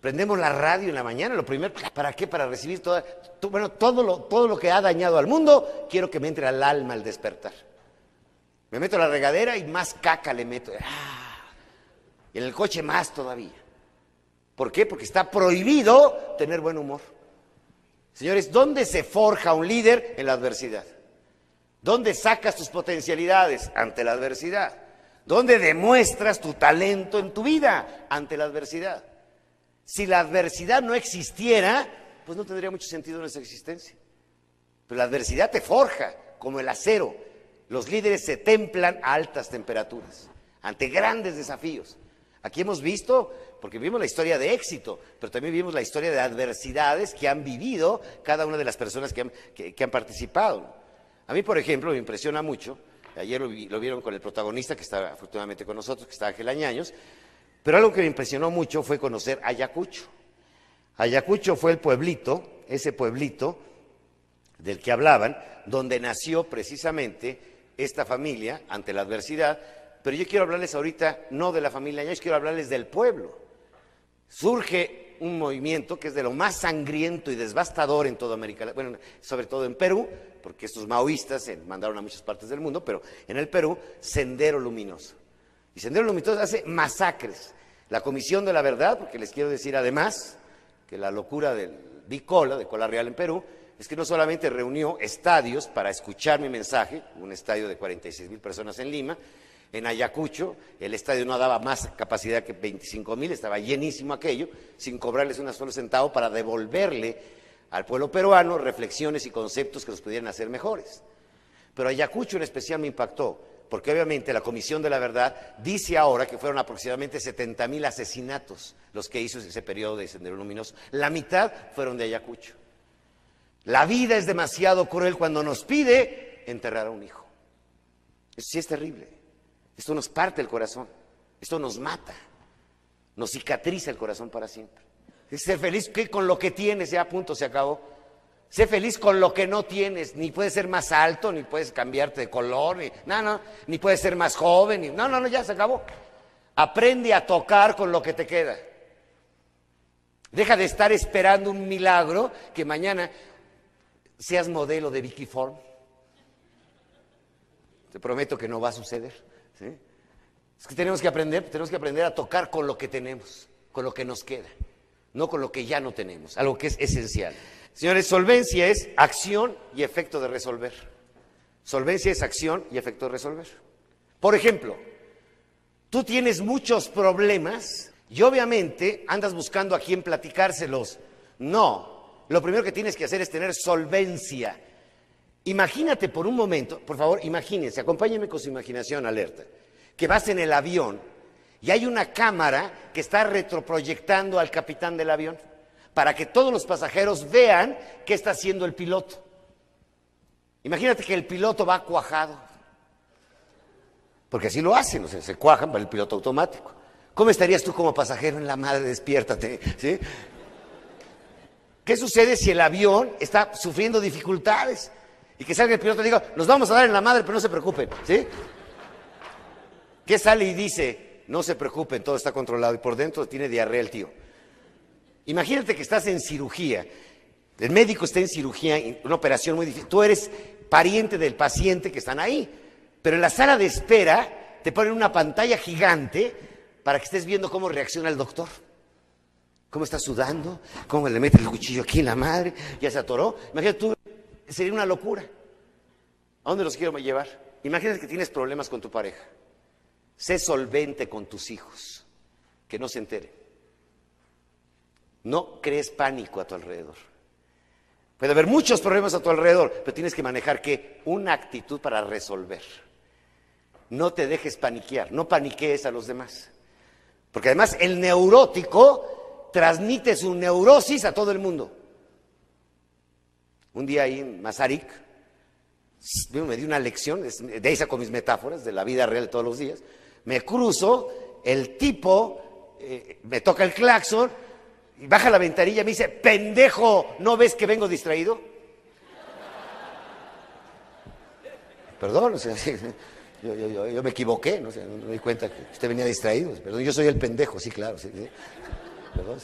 Prendemos la radio en la mañana, lo primero, ¿para qué? Para recibir toda, bueno, todo lo, todo lo que ha dañado al mundo, quiero que me entre al alma al despertar. Me meto a la regadera y más caca le meto. ¡Ah! Y en el coche más todavía. ¿Por qué? Porque está prohibido tener buen humor. Señores, ¿dónde se forja un líder? En la adversidad. ¿Dónde sacas tus potencialidades? Ante la adversidad. ¿Dónde demuestras tu talento en tu vida ante la adversidad? Si la adversidad no existiera, pues no tendría mucho sentido nuestra existencia. Pero la adversidad te forja, como el acero. Los líderes se templan a altas temperaturas, ante grandes desafíos. Aquí hemos visto, porque vimos la historia de éxito, pero también vimos la historia de adversidades que han vivido cada una de las personas que han, participado. A mí, por ejemplo, me impresiona mucho, ayer lo, lo, vieron con el protagonista que está afortunadamente con nosotros, que está Ángel Añaños, pero algo que me impresionó mucho fue conocer Ayacucho. Ayacucho fue el pueblito, ese pueblito del que hablaban, donde nació precisamente esta familia ante la adversidad, pero yo quiero hablarles ahorita no de la familia Añaños, quiero hablarles del pueblo. Surge un movimiento que es de lo más sangriento y devastador en toda América Latina, bueno, sobre todo en Perú, porque estos maoístas se mandaron a muchas partes del mundo, pero en el Perú, Sendero Luminoso. Y Sendero Luminoso hace masacres. La Comisión de la Verdad, porque les quiero decir además que la locura del Bicola, de Cola Real en Perú, es que no solamente reunió estadios para escuchar mi mensaje, un estadio de 46 mil personas en Lima, en Ayacucho, el estadio no daba más capacidad que 25 mil, estaba llenísimo aquello, sin cobrarles un solo centavo para devolverle al pueblo peruano reflexiones y conceptos que los pudieran hacer mejores. Pero Ayacucho en especial me impactó, porque obviamente la Comisión de la Verdad dice ahora que fueron aproximadamente 70 mil asesinatos los que hizo ese periodo de Sendero Luminoso. La mitad fueron de Ayacucho. La vida es demasiado cruel cuando nos pide enterrar a un hijo. Eso sí es terrible. Esto nos parte el corazón, esto nos mata, nos cicatriza el corazón para siempre. Es ser feliz que con lo que tienes, ya punto se acabó. Sé feliz con lo que no tienes, ni puedes ser más alto, ni puedes cambiarte de color, ni, no, no, ni puedes ser más joven, ni, no, no, no, ya se acabó. Aprende a tocar con lo que te queda. Deja de estar esperando un milagro que mañana seas modelo de Vicky Form. Te prometo que no va a suceder. Es que tenemos que aprender, tenemos que aprender a tocar con lo que tenemos, con lo que nos queda, no con lo que ya no tenemos, algo que es esencial. Señores, solvencia es acción y efecto de resolver. Solvencia es acción y efecto de resolver. Por ejemplo, tú tienes muchos problemas y obviamente andas buscando a quién platicárselos. No, lo primero que tienes que hacer es tener solvencia. Imagínate por un momento, por favor, imagínense, acompáñenme con su imaginación alerta, que vas en el avión y hay una cámara que está retroproyectando al capitán del avión para que todos los pasajeros vean qué está haciendo el piloto. Imagínate que el piloto va cuajado, porque así lo hacen, se cuajan para el piloto automático. ¿Cómo estarías tú como pasajero en la madre? Despiértate, ¿sí? ¿Qué sucede si el avión está sufriendo dificultades? Y que salga el piloto y diga, nos vamos a dar en la madre, pero no se preocupen, ¿sí? ¿Qué sale y dice? No se preocupen, todo está controlado y por dentro tiene diarrea el tío. Imagínate que estás en cirugía, el médico está en cirugía, una operación muy difícil, tú eres pariente del paciente que están ahí, pero en la sala de espera te ponen una pantalla gigante para que estés viendo cómo reacciona el doctor. ¿Cómo está sudando? ¿Cómo le mete el cuchillo aquí en la madre? ¿Ya se atoró? Imagínate tú Sería una locura. ¿A dónde los quiero llevar? Imagínate que tienes problemas con tu pareja. Sé solvente con tus hijos, que no se enteren. No crees pánico a tu alrededor. Puede haber muchos problemas a tu alrededor, pero tienes que manejar que una actitud para resolver. No te dejes paniquear, no paniquees a los demás. Porque además el neurótico transmite su neurosis a todo el mundo. Un día ahí en Mazarik, me di una lección, de ahí saco mis metáforas de la vida real todos los días. Me cruzo, el tipo eh, me toca el claxon y baja la ventanilla y me dice, pendejo, ¿no ves que vengo distraído? Perdón, yo, me equivoqué, ¿no? me di cuenta que usted venía distraído. Perdón, yo soy el pendejo, sí, claro. Perdón,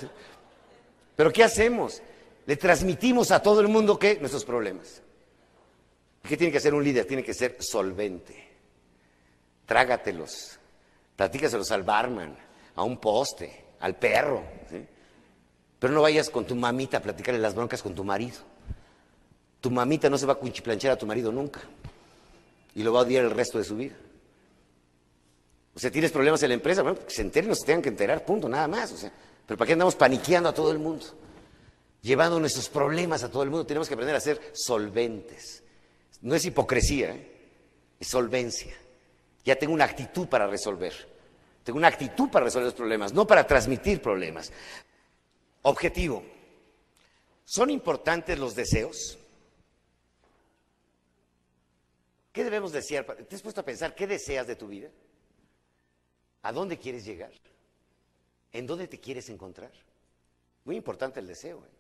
Pero ¿qué hacemos? Le transmitimos a todo el mundo que nuestros problemas. ¿Qué tiene que ser un líder? Tiene que ser solvente. Trágatelos. Platícaselos al barman, a un poste, al perro. Pero no vayas con tu mamita a platicarle las broncas con tu marido. Tu mamita no se va a cuchiplanchar a tu marido nunca. Y lo va a odiar el resto de su vida. O sea, tienes problemas en la empresa, bueno, que se enteren o se tengan que enterar, punto, nada más. O sea, pero ¿para qué andamos paniqueando a todo el mundo? Llevando nuestros problemas a todo el mundo. Tenemos que aprender a ser solventes. No es hipocresía, ¿eh? es solvencia. Ya tengo una actitud para resolver. Tengo una actitud para resolver los problemas, no para transmitir problemas. Objetivo. ¿Son importantes los deseos? ¿Qué debemos desear? ¿Te has puesto a pensar qué deseas de tu vida? ¿A dónde quieres llegar? ¿En dónde te quieres encontrar? Muy importante el deseo. ¿eh?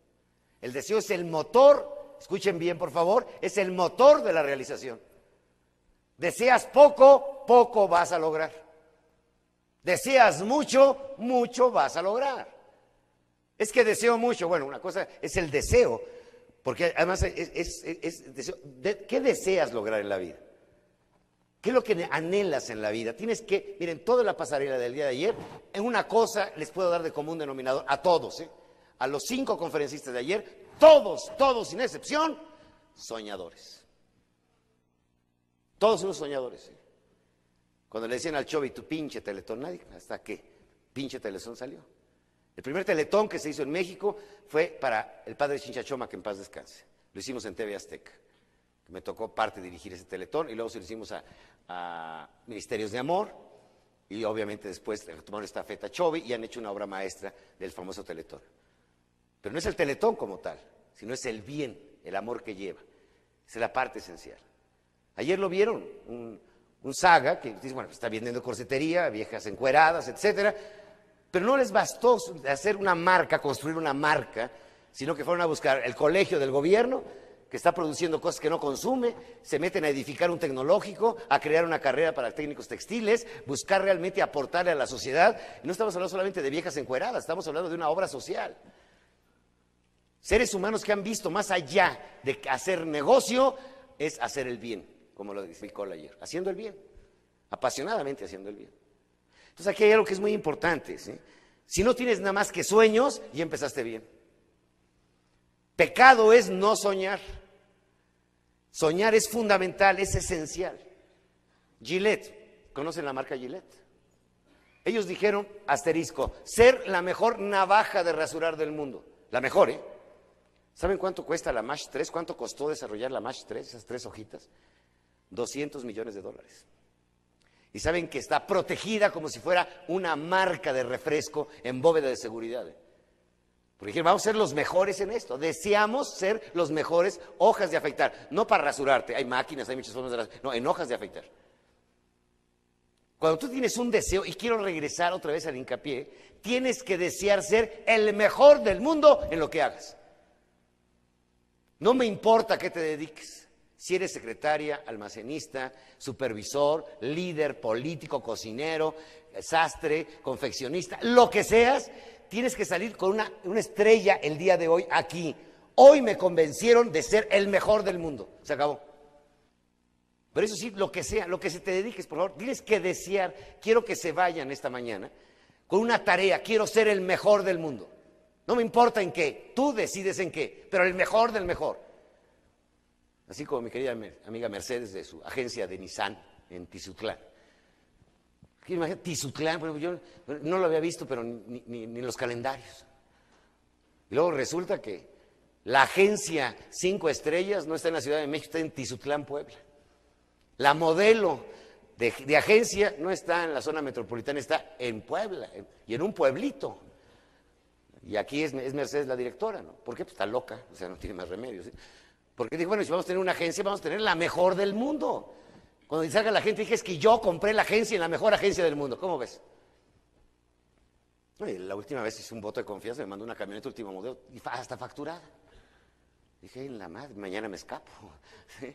El deseo es el motor, escuchen bien por favor, es el motor de la realización. Deseas poco, poco vas a lograr. Deseas mucho, mucho vas a lograr. Es que deseo mucho, bueno, una cosa es el deseo, porque además es, deseo. ¿Qué deseas lograr en la vida? ¿Qué es lo que anhelas en la vida? Tienes que, miren, toda la pasarela del día de ayer, en una cosa les puedo dar de común denominador a todos, ¿eh? a los cinco conferencistas de ayer, todos, todos sin excepción, soñadores. Todos unos soñadores. ¿eh? Cuando le decían al Chovi, tu pinche teletón, nadie, hasta que pinche teletón salió. El primer teletón que se hizo en México fue para el padre Chinchachoma, que en paz descanse. Lo hicimos en TV Azteca. Me tocó parte dirigir ese teletón y luego se lo hicimos a, Ministerios de Amor y obviamente después tomaron esta feta Chovi y han hecho una obra maestra del famoso Teletón. Pero no es el Teletón como tal, sino es el bien, el amor que lleva. Esa es la parte esencial. Ayer lo vieron, un, saga que dice, bueno, está vendiendo corsetería, viejas encueradas, etcétera, pero no les bastó hacer una marca, construir una marca, sino que fueron a buscar el colegio del gobierno que está produciendo cosas que no consume, se meten a edificar un tecnológico, a crear una carrera para técnicos textiles, buscar realmente aportarle a la sociedad. no estamos hablando solamente de viejas encueradas, estamos hablando de una obra social. Seres humanos que han visto más allá de hacer negocio, es hacer el bien, como lo explicó ayer, haciendo el bien, apasionadamente haciendo el bien. Entonces aquí hay algo que es muy importante. Si no tienes nada más que sueños, ya empezaste bien. Pecado es no soñar. Soñar es fundamental, es esencial. Gillette, ¿conocen la marca Gillette? Ellos dijeron, asterisco, ser la mejor navaja de rasurar del mundo. La mejor, ¿eh? ¿Saben cuánto cuesta la MASH 3? ¿Cuánto costó desarrollar la MASH 3, esas tres hojitas? 200 millones de dólares. Y saben que está protegida como si fuera una marca de refresco en bóveda de seguridad. ¿eh? Porque dijeron, vamos a ser los mejores en esto. Deseamos ser los mejores hojas de afeitar. No para rasurarte. Hay máquinas, hay muchas formas de rasurar. No, en hojas de afeitar. Cuando tú tienes un deseo, y quiero regresar otra vez al hincapié, tienes que desear ser el mejor del mundo en lo que hagas. No me importa qué te dediques. Si eres secretaria, almacenista, supervisor, líder, político, cocinero, sastre, confeccionista, lo que seas, tienes que salir con una, estrella el día de hoy aquí. Hoy me convencieron de ser el mejor del mundo. Se acabó. Pero eso sí, lo que sea, lo que se te dediques, por favor, tienes que desear, quiero que se vayan esta mañana con una tarea, quiero ser el mejor del mundo. No me importa en qué, tú decides en qué, pero el mejor del mejor. Así como mi querida amiga Mercedes de su agencia de Nissan en Tizutlán. Imagínate, Tizutlán, yo no lo había visto, pero ni, los calendarios. Y luego resulta que la agencia Cinco Estrellas no está en la Ciudad de México, está en Tizutlán, Puebla. La modelo de, agencia no está en la zona metropolitana, está en Puebla, y en un pueblito. Y aquí es, Mercedes la directora, ¿no? ¿Por qué? Pues está loca, o sea, no tiene más remedio. Porque dijo, bueno, si vamos a tener una agencia, vamos a tener la mejor del mundo. Cuando salga la gente, dije, es que yo compré la agencia en la mejor agencia del mundo. ¿Cómo ves? la última vez hice un voto de confianza, me mandó una camioneta último modelo y hasta facturada. Dije, en la madre, mañana me escapo. <laughs>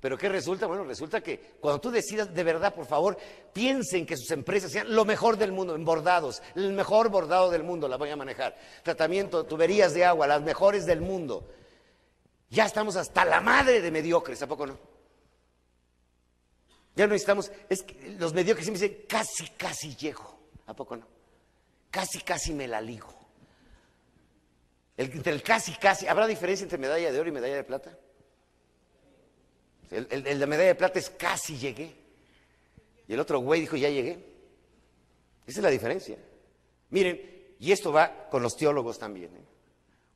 Pero ¿qué resulta? Bueno, resulta que cuando tú decidas, de verdad, por favor, piensen que sus empresas sean lo mejor del mundo, en bordados, el mejor bordado del mundo, la voy a manejar. Tratamiento, tuberías de agua, las mejores del mundo. Ya estamos hasta la madre de mediocres, ¿a poco no? Ya no necesitamos, es que los mediocres siempre dicen, casi, casi llego. ¿A poco no? Casi, casi me la ligo. Entre el casi, casi, ¿habrá diferencia entre medalla de oro y medalla de plata? El, el, de medalla de plata es casi llegué. Y el otro güey dijo, ya llegué. Esa es la diferencia. Miren, y esto va con los teólogos también. ¿eh?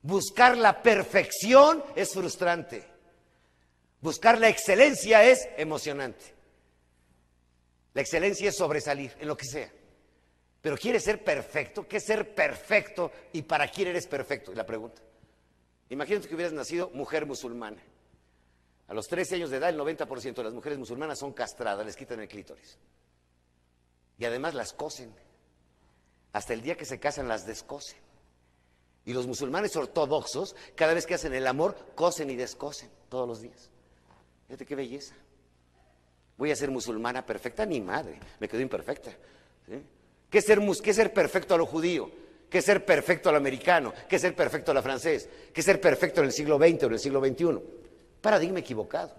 Buscar la perfección es frustrante. Buscar la excelencia es emocionante. La excelencia es sobresalir en lo que sea. Pero ¿quieres ser perfecto? ¿Qué es ser perfecto? ¿Y para quién eres perfecto? La pregunta. Imagínate que hubieras nacido mujer musulmana. A los 13 años de edad, el 90% de las mujeres musulmanas son castradas, les quitan el clítoris. Y además las cosen. Hasta el día que se casan las descosen. Y los musulmanes ortodoxos, cada vez que hacen el amor, cosen y descosen todos los días. Fíjate qué belleza. Voy a ser musulmana perfecta, ni madre, me quedo imperfecta. ¿Qué, ser, ¿Qué ser perfecto a lo judío? ¿Qué ser perfecto al americano? ¿Qué ser perfecto a la francés? ¿Qué ser perfecto en el siglo XX o en el siglo XXI? Paradigma equivocado,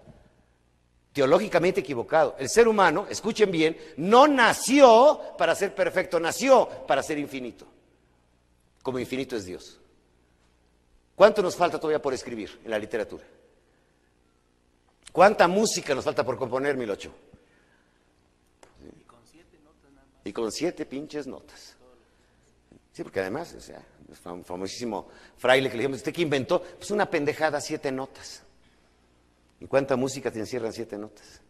teológicamente equivocado. El ser humano, escuchen bien, no nació para ser perfecto, nació para ser infinito. Como infinito es Dios. ¿Cuánto nos falta todavía por escribir en la literatura? ¿Cuánta música nos falta por componer, Milocho? Y con siete notas nada más. Y con siete pinches notas. Sí, porque además, o sea, el famosísimo fraile que le dijimos, ¿usted qué inventó? Pues una pendejada, siete notas. ¿Y cuánta música te encierran siete notas?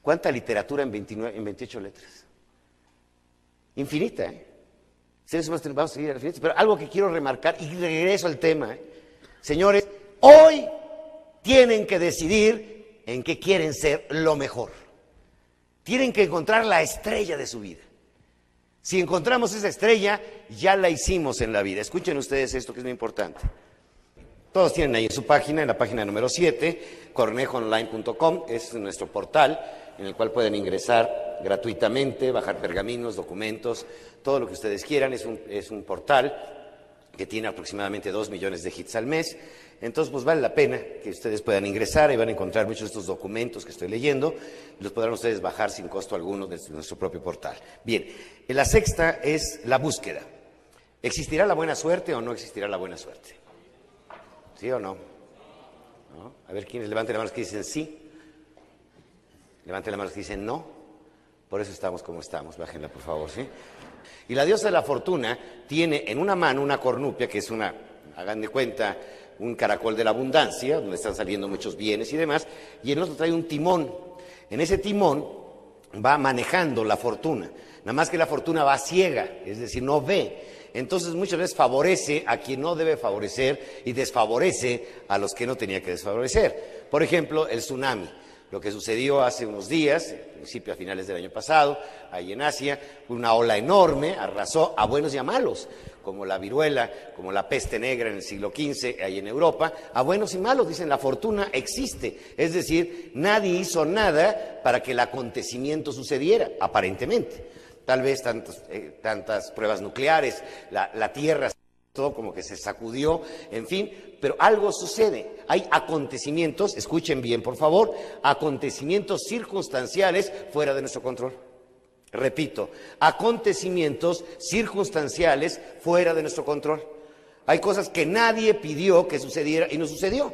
¿Cuánta literatura en, 29, en 28 letras? Infinita, ¿eh? Vamos a seguir al final, pero algo que quiero remarcar, y regreso al tema, ¿eh? señores, hoy tienen que decidir en qué quieren ser lo mejor. Tienen que encontrar la estrella de su vida. Si encontramos esa estrella, ya la hicimos en la vida. Escuchen ustedes esto que es muy importante. Todos tienen ahí en su página, en la página número 7, cornejoonline.com, es nuestro portal en el cual pueden ingresar gratuitamente, bajar pergaminos, documentos, todo lo que ustedes quieran. Es un, es un portal que tiene aproximadamente 2 millones de hits al mes. Entonces, pues vale la pena que ustedes puedan ingresar y van a encontrar muchos de estos documentos que estoy leyendo. Los podrán ustedes bajar sin costo alguno desde nuestro propio portal. Bien, la sexta es la búsqueda. ¿Existirá la buena suerte o no existirá la buena suerte? ¿Sí o no? A ver, ¿quiénes levanten la mano que dicen sí? Levanten la mano que dicen no. Por eso estamos como estamos. Bájenla, por favor, ¿sí? Y la diosa de la fortuna tiene en una mano una cornupia, que es una, hagan de cuenta, un caracol de la abundancia, donde están saliendo muchos bienes y demás, y en otro trae un timón. En ese timón va manejando la fortuna, nada más que la fortuna va ciega, es decir, no ve. Entonces muchas veces favorece a quien no debe favorecer y desfavorece a los que no tenía que desfavorecer. Por ejemplo, el tsunami lo que sucedió hace unos días, en principio a finales del año pasado, ahí en Asia, una ola enorme arrasó a buenos y a malos, como la viruela, como la peste negra en el siglo XV, ahí en Europa, a buenos y malos, dicen, la fortuna existe, es decir, nadie hizo nada para que el acontecimiento sucediera, aparentemente. Tal vez eh, tantas pruebas nucleares, la, la Tierra todo como que se sacudió, en fin, pero algo sucede. Hay acontecimientos, escuchen bien por favor, acontecimientos circunstanciales fuera de nuestro control. Repito, acontecimientos circunstanciales fuera de nuestro control. Hay cosas que nadie pidió que sucediera y no sucedió.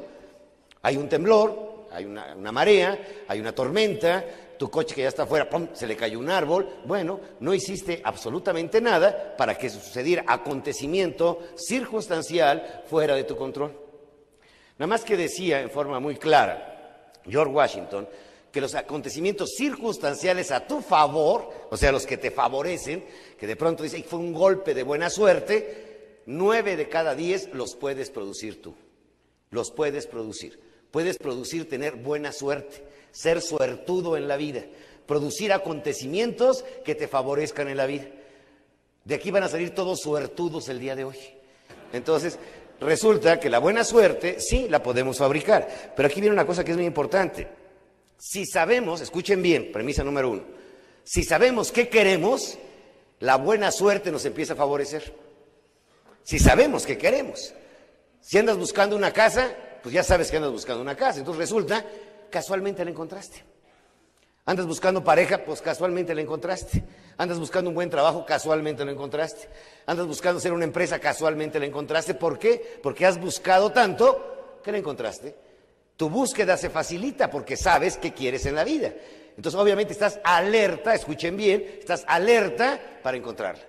Hay un temblor, hay una, una marea, hay una tormenta, tu coche que ya está afuera, ¡pum!, se le cayó un árbol. Bueno, no hiciste absolutamente nada para que sucediera acontecimiento circunstancial fuera de tu control. Nada más que decía en forma muy clara George Washington que los acontecimientos circunstanciales a tu favor, o sea, los que te favorecen, que de pronto dice, fue un golpe de buena suerte, nueve de cada diez los puedes producir tú. Los puedes producir. Puedes producir tener buena suerte ser suertudo en la vida, producir acontecimientos que te favorezcan en la vida. De aquí van a salir todos suertudos el día de hoy. Entonces, resulta que la buena suerte sí la podemos fabricar, pero aquí viene una cosa que es muy importante. Si sabemos, escuchen bien, premisa número uno, si sabemos qué queremos, la buena suerte nos empieza a favorecer. Si sabemos qué queremos. Si andas buscando una casa, pues ya sabes que andas buscando una casa. Entonces resulta casualmente la encontraste. Andas buscando pareja, pues casualmente la encontraste. Andas buscando un buen trabajo, casualmente lo encontraste. Andas buscando ser una empresa, casualmente la encontraste. ¿Por qué? Porque has buscado tanto que la encontraste. Tu búsqueda se facilita porque sabes qué quieres en la vida. Entonces, obviamente, estás alerta, escuchen bien, estás alerta para encontrarla.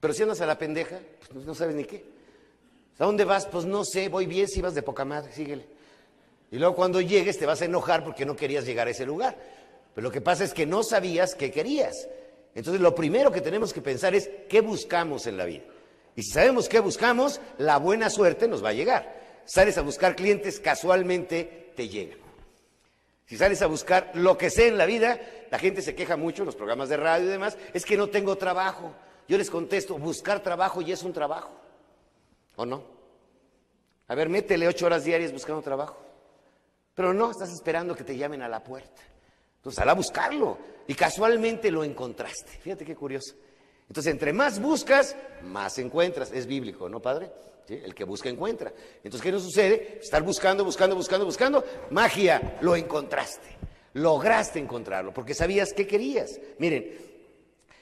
Pero si andas a la pendeja, pues no sabes ni qué. ¿A dónde vas? Pues no sé, voy bien si vas de poca madre, síguele. Y luego cuando llegues te vas a enojar porque no querías llegar a ese lugar. Pero lo que pasa es que no sabías qué querías. Entonces lo primero que tenemos que pensar es qué buscamos en la vida. Y si sabemos qué buscamos, la buena suerte nos va a llegar. Sales a buscar clientes, casualmente te llegan. Si sales a buscar lo que sé en la vida, la gente se queja mucho en los programas de radio y demás, es que no tengo trabajo. Yo les contesto, buscar trabajo ya es un trabajo. ¿O no? A ver, métele ocho horas diarias buscando trabajo. Pero no, estás esperando que te llamen a la puerta. Entonces, sal a buscarlo. Y casualmente lo encontraste. Fíjate qué curioso. Entonces, entre más buscas, más encuentras. Es bíblico, ¿no, padre? El que busca, encuentra. Entonces, ¿qué nos sucede? Estar buscando, buscando, buscando, buscando. Magia, lo encontraste. Lograste encontrarlo, porque sabías qué querías. Miren,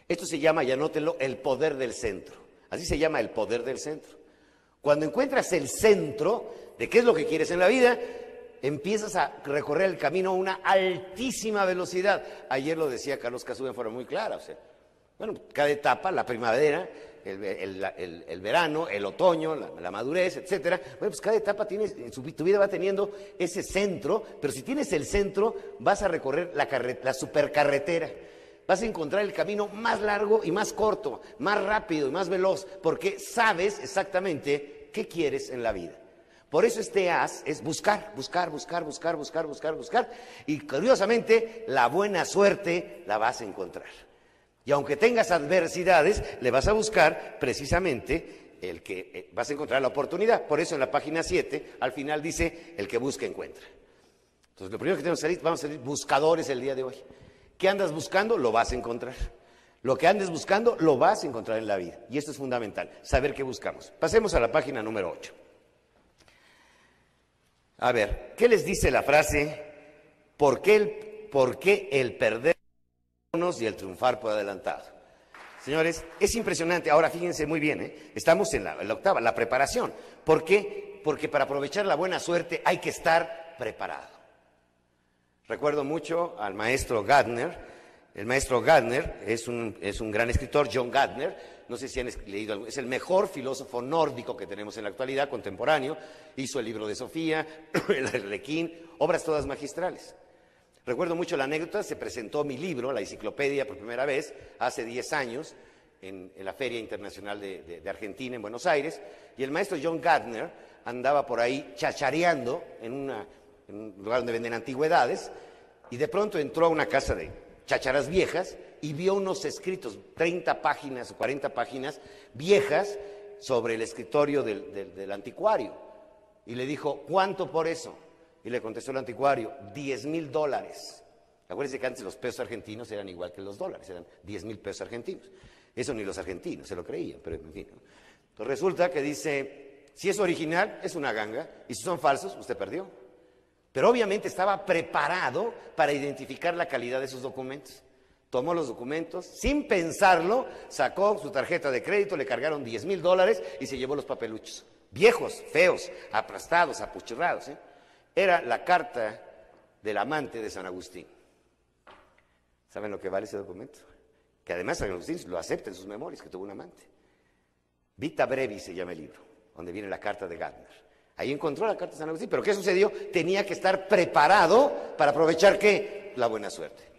esto se llama, y anótenlo, el poder del centro. Así se llama el poder del centro. Cuando encuentras el centro de qué es lo que quieres en la vida, empiezas a recorrer el camino a una altísima velocidad. Ayer lo decía Carlos Casú de forma muy clara. O sea, bueno, cada etapa, la primavera, el, verano, el otoño, la, madurez, etcétera. Bueno, pues cada etapa tiene, en su, tu vida va teniendo ese centro, pero si tienes el centro, vas a recorrer la, la supercarretera. Vas a encontrar el camino más largo y más corto, más rápido y más veloz, porque sabes exactamente qué quieres en la vida. Por eso este as es buscar, buscar, buscar, buscar, buscar, buscar, buscar. Y curiosamente, la buena suerte la vas a encontrar. Y aunque tengas adversidades, le vas a buscar precisamente el que eh, vas a encontrar la oportunidad. Por eso en la página 7, al final dice, el que busca encuentra. Entonces, lo primero que tenemos que salir, vamos a ser buscadores el día de hoy. ¿Qué andas buscando? Lo vas a encontrar. Lo que andes buscando, lo vas a encontrar en la vida. Y esto es fundamental, saber qué buscamos. Pasemos a la página número 8. A ver, ¿qué les dice la frase? ¿Por qué el, por qué y el triunfar por adelantado? Señores, es impresionante. Ahora fíjense muy bien, ¿eh? estamos en la, octava, la preparación. ¿Por qué? Porque para aprovechar la buena suerte hay que estar preparado. Recuerdo mucho al maestro Gardner. El maestro Gardner es un, es un gran escritor, John Gardner, no sé si han leído, es el mejor filósofo nórdico que tenemos en la actualidad, contemporáneo, hizo el libro de Sofía, <clears throat> el Arlequín, obras todas magistrales. Recuerdo mucho la anécdota, se presentó mi libro, la enciclopedia, por primera vez, hace 10 años, en, la Feria Internacional de, Argentina, en Buenos Aires, y el maestro John Gardner andaba por ahí chachareando en, en un lugar donde venden antigüedades, y de pronto entró a una casa de chacharas viejas, y vio unos escritos, 30 páginas o 40 páginas viejas, sobre el escritorio del, anticuario. Y le dijo, ¿cuánto por eso? Y le contestó el anticuario, 10 mil dólares. Acuérdense que antes los pesos argentinos eran igual que los dólares, eran 10 mil pesos argentinos. Eso ni los argentinos se lo creían, pero en fin. Entonces resulta que dice, si es original, es una ganga, y si son falsos, usted perdió. Pero obviamente estaba preparado para identificar la calidad de sus documentos tomó los documentos, sin pensarlo, sacó su tarjeta de crédito, le cargaron 10 mil dólares y se llevó los papeluchos. Viejos, feos, aplastados, apuchurrados. ¿eh? Era la carta del amante de San Agustín. ¿Saben lo que vale ese documento? Que además San Agustín lo acepta en sus memorias, que tuvo un amante. Vita Brevi se llama el libro, donde viene la carta de Gardner. Ahí encontró la carta de San Agustín, pero ¿qué sucedió? Tenía que estar preparado para aprovechar qué? La buena suerte.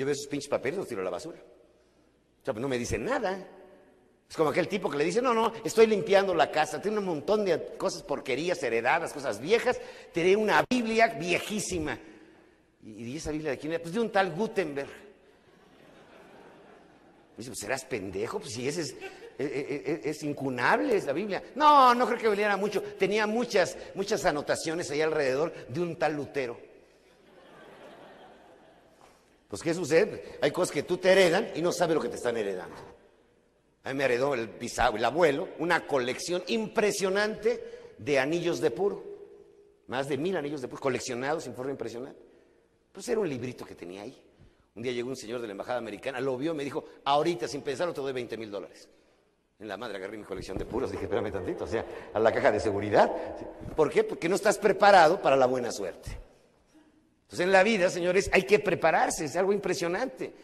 Yo veo esos pinches papeles los tiro a la basura. O sea, pues no me dicen nada. Es como aquel tipo que le dice, no, no, estoy limpiando la casa, tengo un montón de cosas porquerías heredadas, cosas viejas, tiene una Biblia viejísima. ¿Y, esa Biblia de quién era? Pues de un tal Gutenberg. dice, pues serás pendejo, pues si ese es, es, es, incunable esa Biblia. No, no creo que valiera mucho. Tenía muchas, muchas anotaciones ahí alrededor de un tal Lutero. Pues, ¿qué sucede? Hay cosas que tú te heredan y no sabes lo que te están heredando. A mí me heredó el el abuelo, una colección impresionante de anillos de puro. Más de mil anillos de puro, coleccionados en forma impresionante. Pues era un librito que tenía ahí. Un día llegó un señor de la embajada americana, lo vio, me dijo, ahorita sin pensarlo te doy 20 mil dólares. En la madre agarré mi colección de puros, dije, espérame tantito, o sea, a la caja de seguridad. ¿Por qué? Porque no estás preparado para la buena suerte. Entonces en la vida, señores, hay que prepararse, es algo impresionante.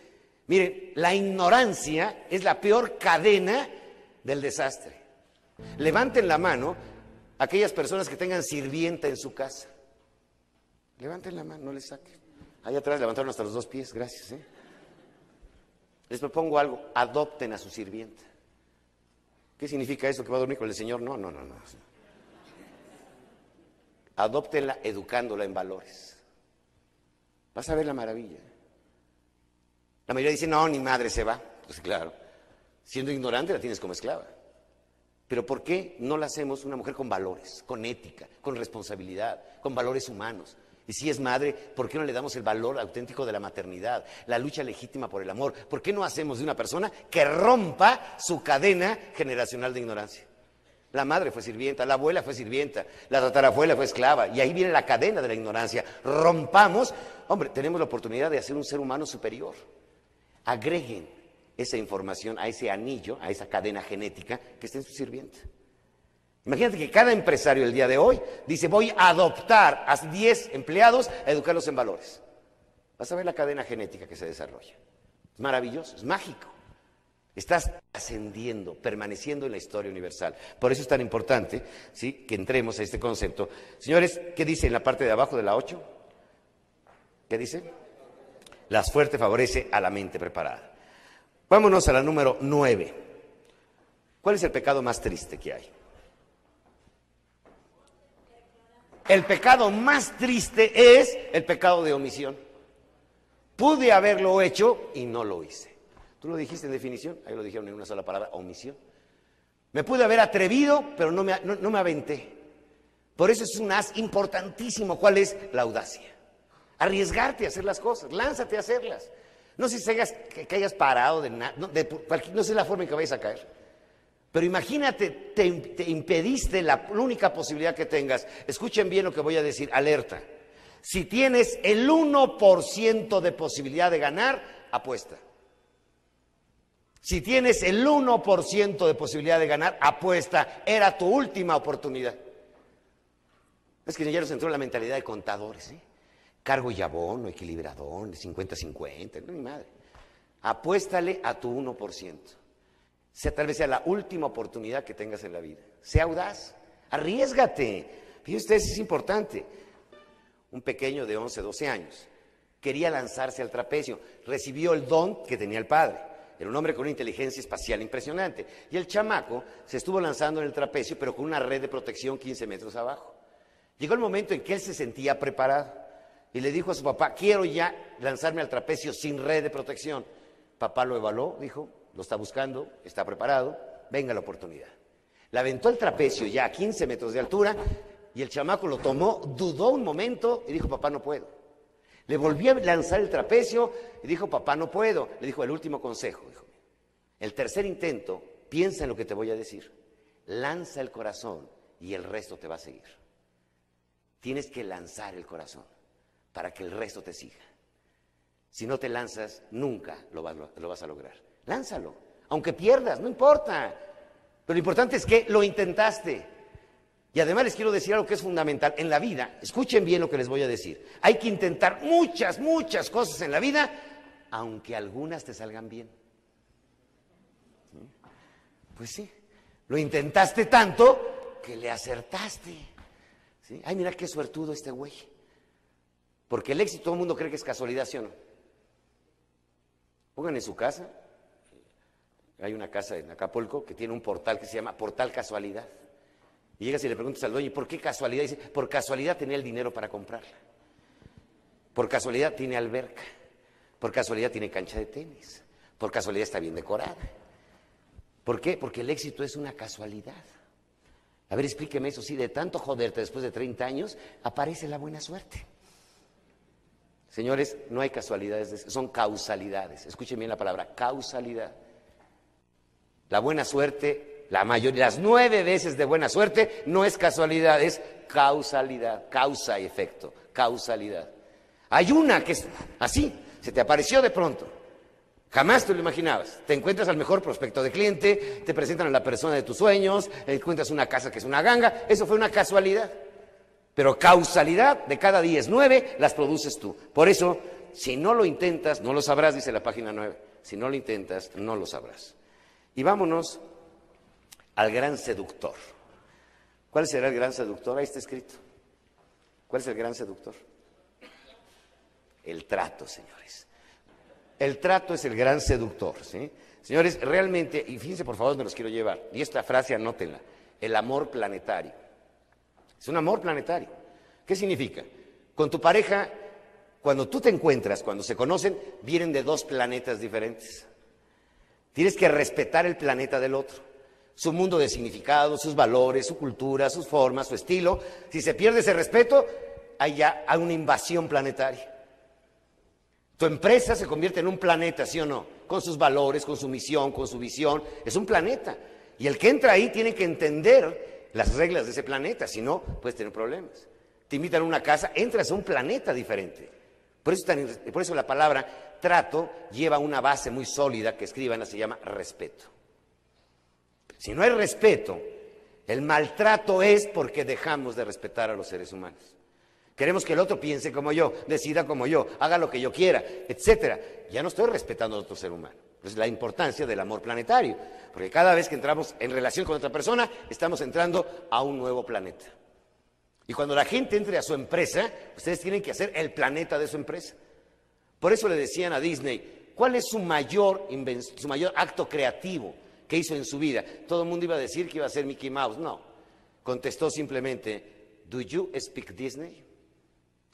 Miren, la ignorancia es la peor cadena del desastre. Levanten la mano aquellas personas que tengan sirvienta en su casa. Levanten la mano, no les saquen. Allá atrás levantaron hasta los dos pies, gracias. ¿eh? Les propongo algo, adopten a su sirvienta. ¿Qué significa eso? ¿Que va a dormir con el Señor? No, no, no, no. Adóptenla educándola en valores. Vas a ver la maravilla. La mayoría dice, no, ni madre se va. Pues claro, siendo ignorante la tienes como esclava. Pero ¿por qué no la hacemos una mujer con valores, con ética, con responsabilidad, con valores humanos? Y si es madre, ¿por qué no le damos el valor auténtico de la maternidad, la lucha legítima por el amor? ¿Por qué no hacemos de una persona que rompa su cadena generacional de ignorancia? La madre fue sirvienta, la abuela fue sirvienta, la tatarabuela fue esclava, y ahí viene la cadena de la ignorancia. Rompamos, hombre, tenemos la oportunidad de hacer un ser humano superior. Agreguen esa información a ese anillo, a esa cadena genética que está en su sirvienta. Imagínate que cada empresario el día de hoy dice, voy a adoptar a 10 empleados a educarlos en valores. Vas a ver la cadena genética que se desarrolla. Es maravilloso, es mágico. Estás ascendiendo, permaneciendo en la historia universal. Por eso es tan importante ¿sí? que entremos a este concepto. Señores, ¿qué dice en la parte de abajo de la 8? ¿Qué dice? La suerte favorece a la mente preparada. Vámonos a la número 9. ¿Cuál es el pecado más triste que hay? El pecado más triste es el pecado de omisión. Pude haberlo hecho y no lo hice. ¿Tú lo dijiste en definición? Ahí lo dijeron en una sola palabra, omisión. Me pude haber atrevido, pero no me, no, me aventé. Por eso es un as importantísimo. ¿Cuál es la audacia? Arriesgarte a hacer las cosas, lánzate a hacerlas. No sé si hayas, parado de nada, no, sé la forma en que vayas a caer. Pero imagínate, te, impediste la, única posibilidad que tengas. Escuchen bien lo que voy a decir, alerta. Si tienes el 1% de posibilidad de ganar, apuesta. Si tienes el 1% de posibilidad de ganar, apuesta. Era tu última oportunidad. Es que ya nos entró en la mentalidad de contadores. ¿eh? Cargo y abono, equilibrador, 50-50, no mi madre. Apuéstale a tu 1% sea tal vez sea la última oportunidad que tengas en la vida. Sea audaz, arriesgate. Fíjense ustedes, es importante. Un pequeño de 11, 12 años quería lanzarse al trapecio, recibió el don que tenía el padre. Era un hombre con una inteligencia espacial impresionante. Y el chamaco se estuvo lanzando en el trapecio, pero con una red de protección 15 metros abajo. Llegó el momento en que él se sentía preparado y le dijo a su papá, quiero ya lanzarme al trapecio sin red de protección. Papá lo evaluó, dijo, lo está buscando, está preparado, venga la oportunidad. La aventó el trapecio ya a 15 metros de altura y el chamaco lo tomó, dudó un momento y dijo, papá, no puedo. Le volvió a lanzar el trapecio y dijo, papá, no puedo. Le dijo, el último consejo, dijo, el tercer intento, piensa en lo que te voy a decir. Lanza el corazón y el resto te va a seguir. Tienes que lanzar el corazón para que el resto te siga. Si no te lanzas, nunca lo vas a lograr. Lánzalo. Aunque pierdas, no importa. Pero lo importante es que lo intentaste. Y además les quiero decir algo que es fundamental. En la vida, escuchen bien lo que les voy a decir. Hay que intentar muchas, muchas cosas en la vida, aunque algunas te salgan bien. Pues sí, lo intentaste tanto que le acertaste. ¿Sí? Ay, mira qué suertudo este güey. Porque el éxito todo el mundo cree que es casualidad, ¿sí o no? Pongan en su casa hay una casa en Acapulco que tiene un portal que se llama Portal Casualidad. Y llegas y le preguntas al dueño, ¿por qué casualidad? dice, por casualidad tenía el dinero para comprarla. Por casualidad tiene alberca. Por casualidad tiene cancha de tenis. Por casualidad está bien decorada. ¿Por qué? Porque el éxito es una casualidad. A ver, explíqueme eso. Si de tanto joderte después de 30 años, aparece la buena suerte. Señores, no hay casualidades, son causalidades. Escuchen bien la palabra, causalidad. La buena suerte, la mayoría, las nueve veces de buena suerte, no es casualidad, es causalidad, causa y efecto, causalidad. Hay una que es así, se te apareció de pronto. Jamás te lo imaginabas. Te encuentras al mejor prospecto de cliente, te presentan a la persona de tus sueños, encuentras una casa que es una ganga. Eso fue una casualidad. Pero causalidad de cada día es nueve, las produces tú. Por eso, si no lo intentas, no lo sabrás, dice la página nueve. Si no lo intentas, no lo sabrás. Y vámonos al gran seductor. ¿Cuál será el gran seductor? Ahí está escrito. ¿Cuál es el gran seductor? El trato, señores. El trato es el gran seductor. ¿sí? Señores, realmente, y fíjense por favor, me los quiero llevar. Y esta frase anótenla. El amor planetario. Es un amor planetario. ¿Qué significa? Con tu pareja, cuando tú te encuentras, cuando se conocen, vienen de dos planetas diferentes. Tienes que respetar el planeta del otro su mundo de significado, sus valores, su cultura, sus formas, su estilo. Si se pierde ese respeto, hay ya una invasión planetaria. Tu empresa se convierte en un planeta, ¿sí o no? Con sus valores, con su misión, con su visión. Es un planeta. Y el que entra ahí tiene que entender las reglas de ese planeta, si no, puedes tener problemas. Te invitan a una casa, entras a un planeta diferente. Por eso, por eso la palabra trato lleva una base muy sólida que escriban, se llama respeto. Si no hay respeto, el maltrato es porque dejamos de respetar a los seres humanos. Queremos que el otro piense como yo, decida como yo, haga lo que yo quiera, etcétera. Ya no estoy respetando a otro ser humano. Es la importancia del amor planetario, porque cada vez que entramos en relación con otra persona, estamos entrando a un nuevo planeta. Y cuando la gente entre a su empresa, ustedes tienen que hacer el planeta de su empresa. Por eso le decían a Disney, ¿cuál es su mayor, su mayor acto creativo? ¿Qué hizo en su vida. Todo el mundo iba a decir que iba a ser Mickey Mouse. No. Contestó simplemente, ¿Do you speak Disney?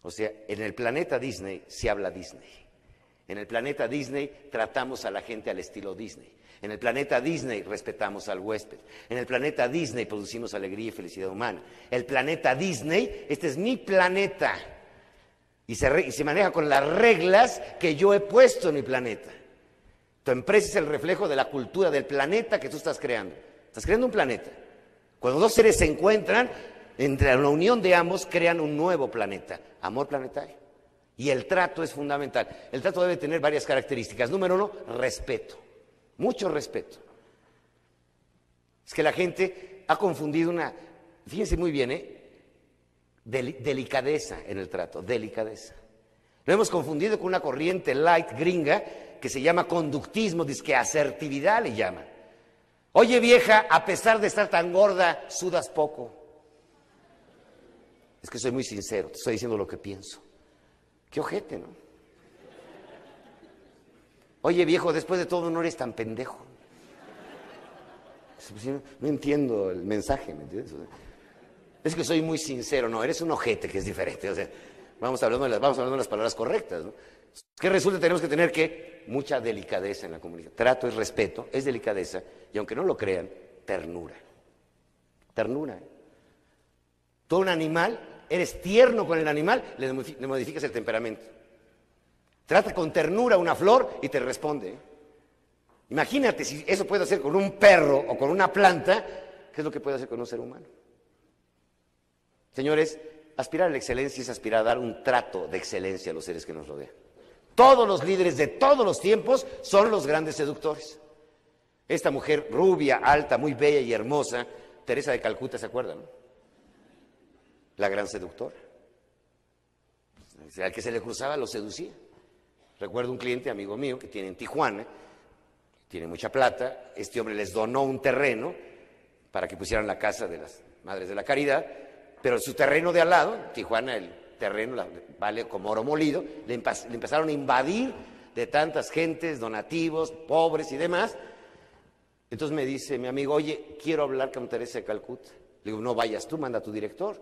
O sea, en el planeta Disney se habla Disney. En el planeta Disney tratamos a la gente al estilo Disney. En el planeta Disney respetamos al huésped. En el planeta Disney producimos alegría y felicidad humana. El planeta Disney, este es mi planeta. Y se, maneja con las reglas que yo he puesto en mi planeta. Tu empresa es el reflejo de la cultura del planeta que tú estás creando. Estás creando un planeta. Cuando dos seres se encuentran, entre la unión de ambos crean un nuevo planeta, amor planetario. Y el trato es fundamental. El trato debe tener varias características. Número uno, respeto. Mucho respeto. Es que la gente ha confundido una, fíjense muy bien, ¿eh? delicadeza en el trato, delicadeza. Lo hemos confundido con una corriente light gringa que se llama conductismo, dice que asertividad le llama. Oye vieja, a pesar de estar tan gorda, sudas poco. Es que soy muy sincero, te estoy diciendo lo que pienso. Qué ojete, ¿no? Oye viejo, después de todo no eres tan pendejo. No entiendo el mensaje, ¿me entiendes? Es que soy muy sincero, no, eres un ojete que es diferente. O sea, vamos hablando de las, vamos hablando de las palabras correctas, ¿no? ¿Qué resulta? Tenemos que tener que mucha delicadeza en la comunicación. Trato es respeto, es delicadeza y aunque no lo crean, ternura. Ternura. ¿eh? Todo un animal, eres tierno con el animal, le modificas el temperamento. Trata con ternura una flor y te responde. ¿eh? Imagínate si eso puede hacer con un perro o con una planta, ¿qué es lo que puede hacer con un ser humano? Señores, aspirar a la excelencia es aspirar a dar un trato de excelencia a los seres que nos rodean. Todos los líderes de todos los tiempos son los grandes seductores. Esta mujer rubia, alta, muy bella y hermosa, Teresa de Calcuta, ¿se acuerdan? La gran seductora. Al que se le cruzaba lo seducía. Recuerdo un cliente, amigo mío, que tiene en Tijuana, tiene mucha plata, este hombre les donó un terreno para que pusieran la casa de las Madres de la Caridad, pero su terreno de al lado, Tijuana, el terreno, vale como oro molido, le, empezaron a invadir de tantas gentes, donativos, pobres y demás. Entonces me dice mi amigo, oye, quiero hablar con Teresa de Calcuta. Le digo, no vayas tú, manda a tu director.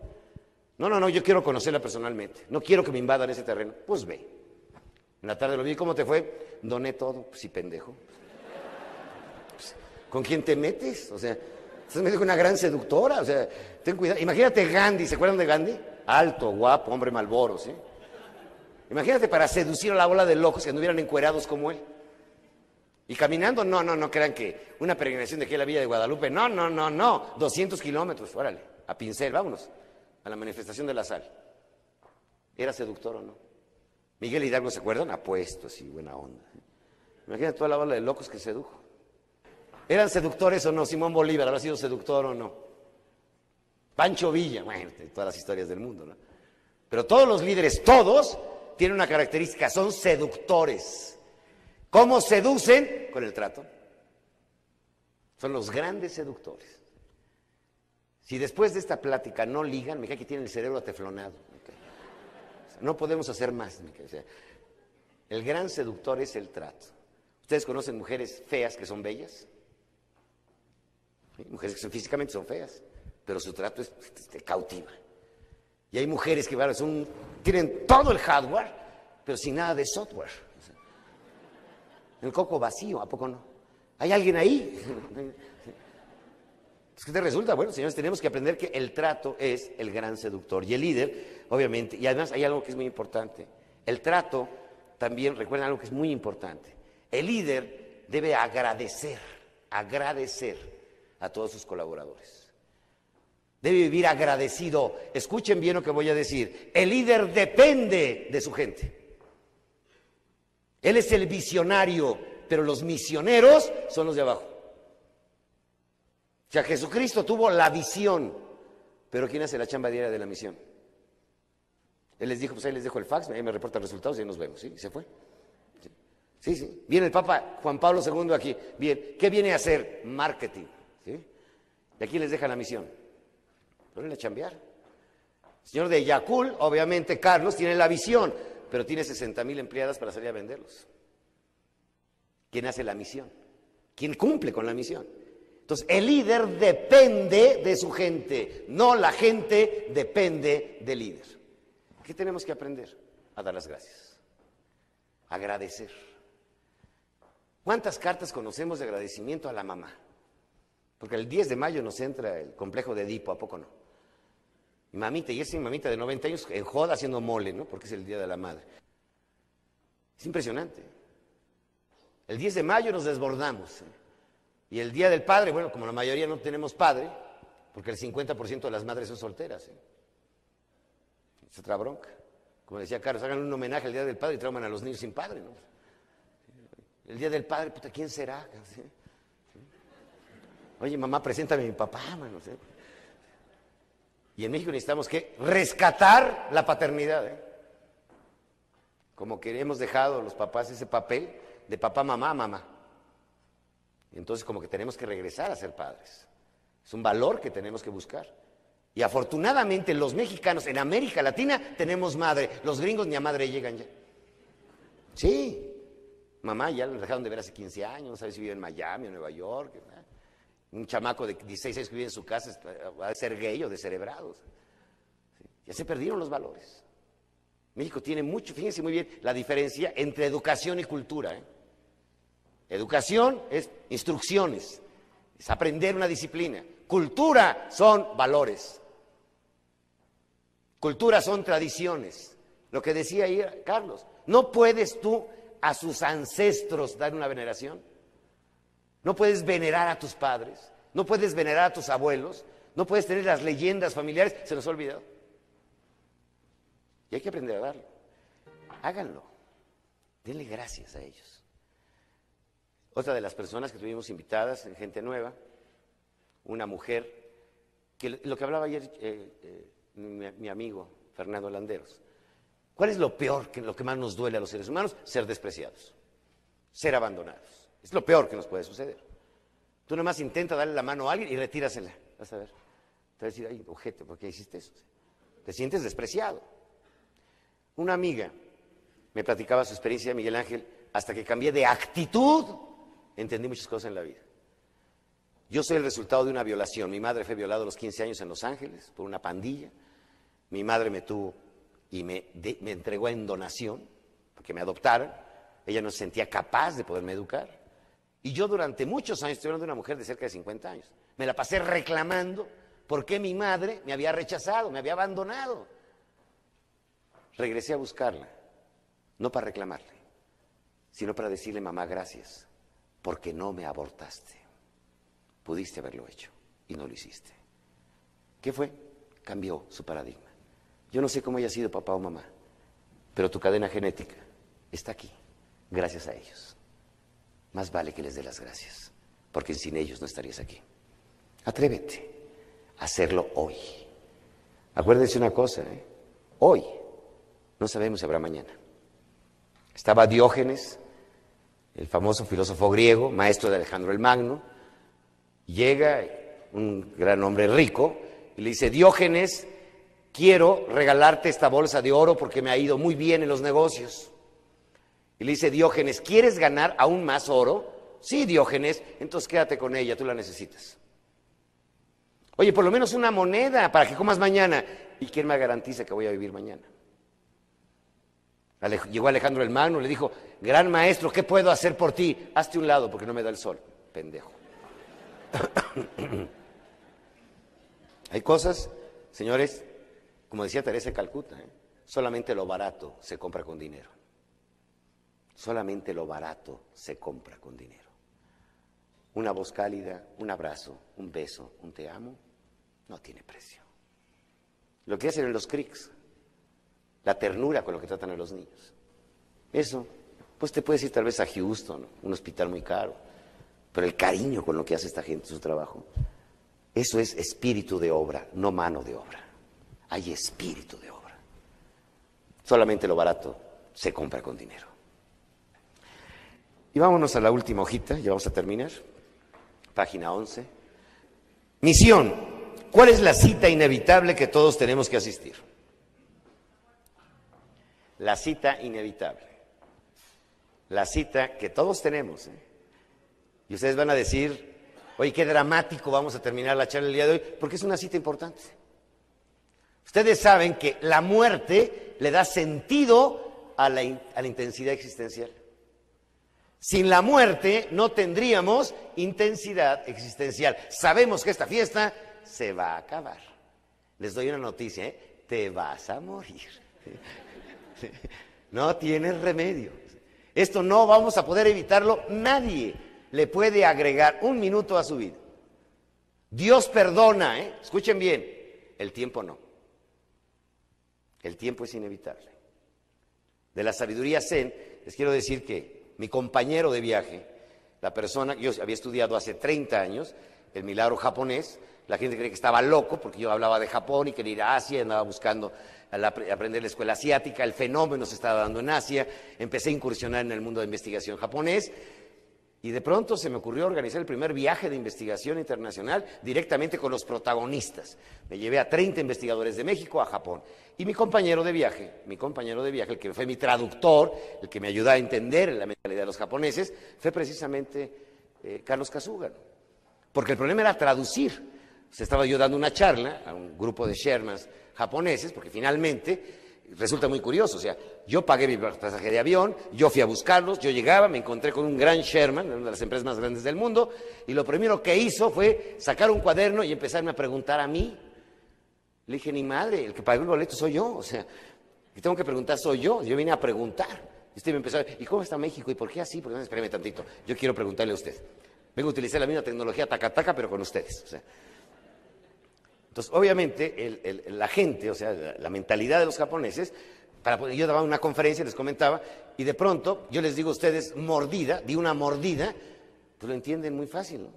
No, no, no, yo quiero conocerla personalmente. No quiero que me invadan ese terreno. Pues ve. En la tarde lo vi, ¿cómo te fue? Doné todo. Pues sí, pendejo. Pues, ¿Con quién te metes? O sea, estás metido con una gran seductora. O sea, ten cuidado. Imagínate Gandhi, ¿se acuerdan de Gandhi? alto, guapo, hombre malboro, ¿sí? Imagínate para seducir a la ola de locos que anduvieran encuerados como él. Y caminando, no, no, no crean que una peregrinación de aquí a la Villa de Guadalupe, no, no, no, no, 200 kilómetros, órale, a pincel, vámonos, a la manifestación de la sal. ¿Era seductor o no? Miguel Hidalgo, ¿se acuerdan? Apuesto, sí, buena onda. Imagínate toda la bola de locos que sedujo. ¿Eran seductores o no? Simón Bolívar habrá sido seductor o no. Pancho Villa, bueno, todas las historias del mundo, ¿no? Pero todos los líderes, todos, tienen una característica, son seductores. ¿Cómo seducen? Con el trato. Son los grandes seductores. Si después de esta plática no ligan, me cae que tienen el cerebro ateflonado. no podemos hacer más. el gran seductor es el trato. ¿Ustedes conocen mujeres feas que son bellas? Mujeres que físicamente son feas, pero su trato es, cautiva. Y hay mujeres que son, tienen todo el hardware, pero sin nada de software. El coco vacío, ¿a poco no? ¿Hay alguien ahí? <laughs> ¿Qué te resulta? Bueno, señores, tenemos que aprender que el trato es el gran seductor. Y el líder, obviamente, y además hay algo que es muy importante. El trato también, recuerden algo que es muy importante. El líder debe agradecer, agradecer a todos sus colaboradores. Debe vivir agradecido. Escuchen bien lo que voy a decir. El líder depende de su gente. Él es el visionario, pero los misioneros son los de abajo. O sea, Jesucristo tuvo la visión, pero ¿quién hace la chamba diaria de la misión? Él les dijo, pues ahí les dejo el fax, ahí me reportan resultados y ahí nos vemos, ¿sí? Se fue. Sí, sí. Viene el Papa Juan Pablo II aquí. Bien, ¿qué viene a hacer? Marketing, ¿sí? Y aquí les deja la misión. Ponen a chambear. señor de Yacul, obviamente Carlos, tiene la visión, pero tiene 60 mil empleadas para salir a venderlos. ¿Quién hace la misión? ¿Quién cumple con la misión? Entonces, el líder depende de su gente, no la gente depende del líder. ¿Qué tenemos que aprender? A dar las gracias, agradecer. ¿Cuántas cartas conocemos de agradecimiento a la mamá? Porque el 10 de mayo nos entra el complejo de Edipo, ¿a poco no? Mi mamita, y esa mamita de 90 años en joda haciendo mole, ¿no? Porque es el Día de la Madre. Es impresionante. El 10 de mayo nos desbordamos. ¿eh? Y el Día del Padre, bueno, como la mayoría no tenemos padre, porque el 50% de las madres son solteras. ¿eh? Es otra bronca. Como decía Carlos, hagan un homenaje al Día del Padre y trauman a los niños sin padre. ¿no? El Día del Padre, puta, ¿quién será? Oye, mamá, preséntame a mi papá, mano. Y en México necesitamos que rescatar la paternidad. ¿eh? Como que hemos dejado los papás ese papel de papá, mamá, mamá. Entonces como que tenemos que regresar a ser padres. Es un valor que tenemos que buscar. Y afortunadamente los mexicanos en América Latina tenemos madre. Los gringos ni a madre llegan ya. Sí. Mamá ya lo dejaron de ver hace 15 años, no sabe si vive en Miami o Nueva York. Un chamaco de 16 años que vive en su casa va a ser gay o descerebrados. Ya se perdieron los valores. México tiene mucho, fíjense muy bien la diferencia entre educación y cultura. ¿eh? Educación es instrucciones, es aprender una disciplina. Cultura son valores. Cultura son tradiciones. Lo que decía ahí Carlos, no puedes tú a sus ancestros dar una veneración. No puedes venerar a tus padres, no puedes venerar a tus abuelos, no puedes tener las leyendas familiares, se los ha olvidado. Y hay que aprender a darlo. Háganlo. Denle gracias a ellos. Otra de las personas que tuvimos invitadas en Gente Nueva, una mujer, que lo que hablaba ayer eh, eh, mi, amigo Fernando Landeros. ¿Cuál es lo peor, que, lo que más nos duele a los seres humanos? Ser despreciados, ser abandonados. Es lo peor que nos puede suceder. Tú nomás intenta darle la mano a alguien y retírasela. Vas a ver. Te vas a decir, ay, ojete, ¿por qué hiciste eso? Te sientes despreciado. Una amiga me platicaba su experiencia, Miguel Ángel, hasta que cambié de actitud entendí muchas cosas en la vida. Yo soy el resultado de una violación. Mi madre fue violada a los 15 años en Los Ángeles por una pandilla. Mi madre me tuvo y me, me entregó en donación, porque me adoptaron. Ella no se sentía capaz de poderme educar. Y yo durante muchos años, estoy hablando de una mujer de cerca de 50 años, me la pasé reclamando por qué mi madre me había rechazado, me había abandonado. Regresé a buscarla, no para reclamarle, sino para decirle, mamá, gracias porque no me abortaste. Pudiste haberlo hecho y no lo hiciste. ¿Qué fue? Cambió su paradigma. Yo no sé cómo haya sido papá o mamá, pero tu cadena genética está aquí, gracias a ellos. más vale que les dé las gracias, porque sin ellos no estarías aquí. Atrévete a hacerlo hoy. Acuérdense una cosa, ¿eh? hoy no sabemos si habrá mañana. Estaba Diógenes, el famoso filósofo griego, maestro de Alejandro el Magno, llega un gran hombre rico y le dice, Diógenes, quiero regalarte esta bolsa de oro porque me ha ido muy bien en los negocios. Y le dice Diógenes, ¿quieres ganar aún más oro? Sí, Diógenes, entonces quédate con ella, tú la necesitas. Oye, por lo menos una moneda para que comas mañana. ¿Y quién me garantiza que voy a vivir mañana? Llegó Alejandro el Magno, le dijo, gran maestro, ¿qué puedo hacer por ti? Hazte un lado porque no me da el sol, pendejo. <coughs> Hay cosas, señores, como decía Teresa de Calcuta, ¿eh? solamente lo barato se compra con dinero. Solamente lo barato se compra con dinero. Una voz cálida, un abrazo, un beso, un te amo, no tiene precio. Lo que hacen en los CRICs, la ternura con lo que tratan a los niños. Eso, pues te puedes ir tal vez a Houston, un hospital muy caro, pero el cariño con lo que hace esta gente en su trabajo, eso es espíritu de obra, no mano de obra hay espíritu de obra. Solamente lo barato se compra con dinero. Y vámonos a la última hojita, ya vamos a terminar. Página 11. Misión. ¿Cuál es la cita inevitable que todos tenemos que asistir? La cita inevitable. La cita que todos tenemos. ¿eh? Y ustedes van a decir, oye, qué dramático vamos a terminar la charla el día de hoy, porque es una cita importante. Ustedes saben que la muerte le da sentido a la, intensidad existencial. Sin la muerte no tendríamos intensidad existencial. Sabemos que esta fiesta se va a acabar. Les doy una noticia, ¿eh? te vas a morir. <laughs> No tienes remedio. Esto no vamos a poder evitarlo. Nadie le puede agregar un minuto a su vida. Dios perdona, ¿eh? escuchen bien, el tiempo no. El tiempo es inevitable. De la sabiduría zen, les quiero decir que mi compañero de viaje, la persona, yo había estudiado hace 30 años el milagro japonés, la gente cree que estaba loco porque yo hablaba de Japón y quería ir a Asia, andaba buscando aprender la escuela asiática, el fenómeno se estaba dando en Asia, empecé a incursionar en el mundo de investigación japonés y de pronto se me ocurrió organizar el primer viaje de investigación internacional directamente con los protagonistas. Me llevé a 30 investigadores de México a Japón. Y mi compañero de viaje, mi compañero de viaje, el que fue mi traductor, el que me ayudó a entender la mentalidad de los japoneses, fue precisamente eh, Carlos Kasuga. Porque el problema era traducir. Se estaba yo dando una charla a un grupo de Shermans japoneses, porque finalmente resulta muy curioso, o sea, yo pagué mi pasaje de avión, yo fui a buscarlos, yo llegaba, me encontré con un gran Sherman, una de las empresas más grandes del mundo, y lo primero que hizo fue sacar un cuaderno y empezarme a preguntar a mí. Le dije, ni madre, el que pagó el boleto soy yo, o sea, que tengo que preguntar soy yo, yo vine a preguntar. Y usted me empezó a ¿y cómo está México? ¿Y por qué así? Porque no, espérame tantito, yo quiero preguntarle a usted. Vengo a utilizar la misma tecnología taca-taca, pero con ustedes. O sea, entonces, obviamente, la gente, o sea, la, mentalidad de los japoneses, para yo daba una conferencia, les comentaba, y de pronto yo les digo a ustedes mordida, di una mordida, pues lo entienden muy fácil, ¿no?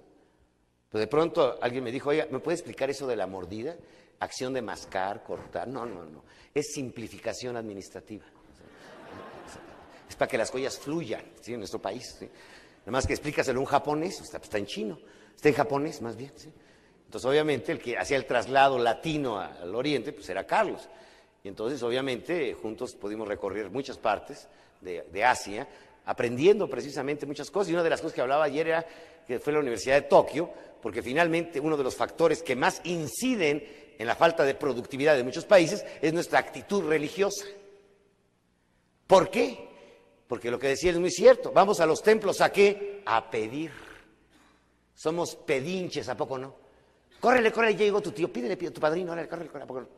Pero de pronto alguien me dijo, oiga, ¿me puede explicar eso de la mordida? Acción de mascar, cortar. No, no, no. Es simplificación administrativa. Es para que las cosas fluyan ¿sí? en nuestro país. ¿sí? Nada más que explícaselo a un japonés, está, está en chino. Está en japonés, más bien. ¿sí? Entonces, obviamente, el que hacía el traslado latino al oriente, pues era Carlos. Y entonces, obviamente, juntos pudimos recorrer muchas partes de, Asia, aprendiendo precisamente muchas cosas. Y una de las cosas que hablaba ayer era que fue la Universidad de Tokio, porque finalmente uno de los factores que más inciden en la falta de productividad de muchos países es nuestra actitud religiosa. ¿Por qué? Porque lo que decía es muy cierto. Vamos a los templos a qué? A pedir. Somos pedinches, ¿a poco no? Córrele, córrele, llegó tu tío, pídele, pídele, tu padrino, córrele, córrele, ¿a poco no?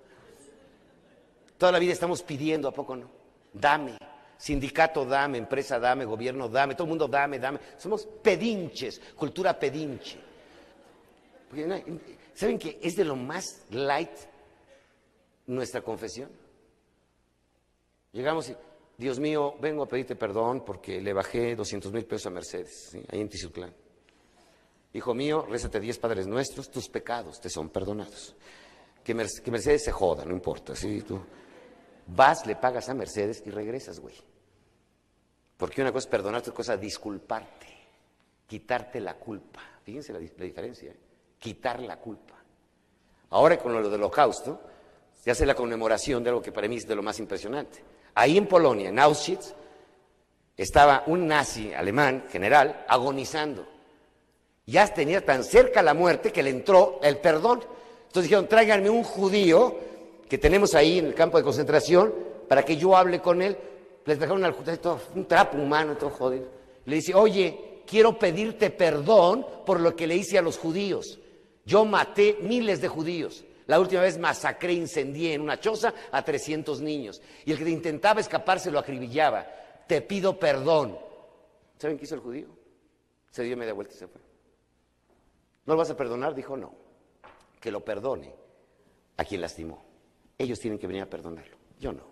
Toda la vida estamos pidiendo, ¿a poco no? Dame, sindicato dame, empresa dame, gobierno dame, todo el mundo dame, dame. Somos pedinches, cultura pedinche. ¿Saben que es de lo más light nuestra confesión? Llegamos y, Dios mío, vengo a pedirte perdón porque le bajé 200 mil pesos a Mercedes, ahí en Tizutlán. Hijo mío, rézate 10 Padres Nuestros, tus pecados te son perdonados. Que, Mercedes se joda, no importa, ¿sí? Tú vas, le pagas a Mercedes y regresas, güey. Porque una cosa es perdonarte, otra cosa es disculparte, quitarte la culpa. Fíjense la, diferencia, ¿eh? quitar la culpa. Ahora con lo del holocausto, se hace la conmemoración de algo que para mí es de lo más impresionante. Ahí en Polonia, en Auschwitz, estaba un nazi alemán, general, agonizando. Ya tenía tan cerca la muerte que le entró el perdón. Entonces dijeron, tráiganme un judío que tenemos ahí en el campo de concentración para que yo hable con él. Les dejaron un trapo humano, todo jodido. Le dice, oye, quiero pedirte perdón por lo que le hice a los judíos. Yo maté miles de judíos. La última vez masacré, incendié en una choza a 300 niños. Y el que intentaba escaparse lo acribillaba. Te pido perdón. ¿Saben qué hizo el judío? Se dio media vuelta y se fue. ¿No lo vas a perdonar? Dijo no. Que lo perdone a quien lastimó. Ellos tienen que venir a perdonarlo. Yo no.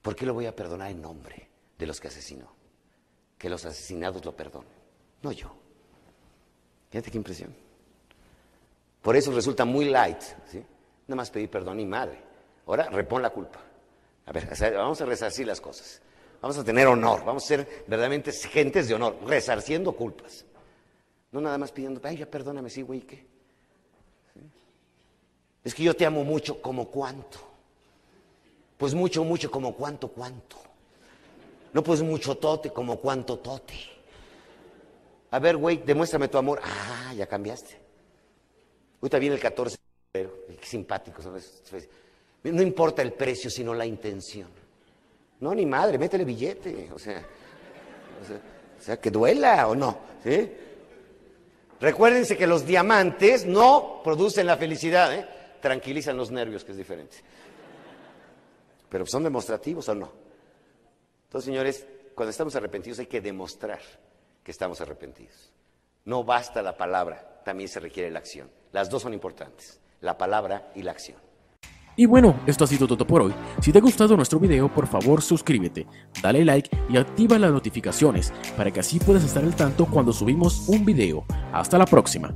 ¿Por qué lo voy a perdonar en nombre de los que asesinó? Que los asesinados lo perdonen. No yo. Fíjate qué impresión. Por eso resulta muy light, ¿sí? Nada más pedir perdón y madre. Ahora repon la culpa. A ver, vamos a resarcir las cosas. Vamos a tener honor, vamos a ser verdaderamente gentes de honor, resarciendo culpas. No nada más pidiendo, ay, ya perdóname, sí, güey, ¿qué? Es que yo te amo mucho, como cuánto. Pues mucho, mucho, como cuánto, cuánto. No, pues mucho tote, como cuánto tote. A ver, güey, demuéstrame tu amor. Ah, ya cambiaste. Ahorita viene el 14 de febrero, qué simpático No importa el precio, sino la intención. No, ni madre, métele billete, o sea, o sea, que duela o no, ¿sí? Recuérdense que los diamantes no producen la felicidad, ¿eh? tranquilizan los nervios, que es diferente. Pero son demostrativos o no. Entonces, señores, cuando estamos arrepentidos hay que demostrar que estamos arrepentidos. No basta la palabra, también se requiere la acción. Las dos son importantes, la palabra y la acción. Y bueno, esto ha sido todo por hoy. Si te ha gustado nuestro video, por favor suscríbete, dale like y activa las notificaciones para que así puedas estar al tanto cuando subimos un video. Hasta la próxima.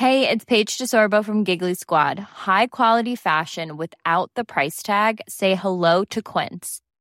Hey, it's Paige DeSorbo from Giggly Squad. High quality fashion without the price tag. Say hello to Quince.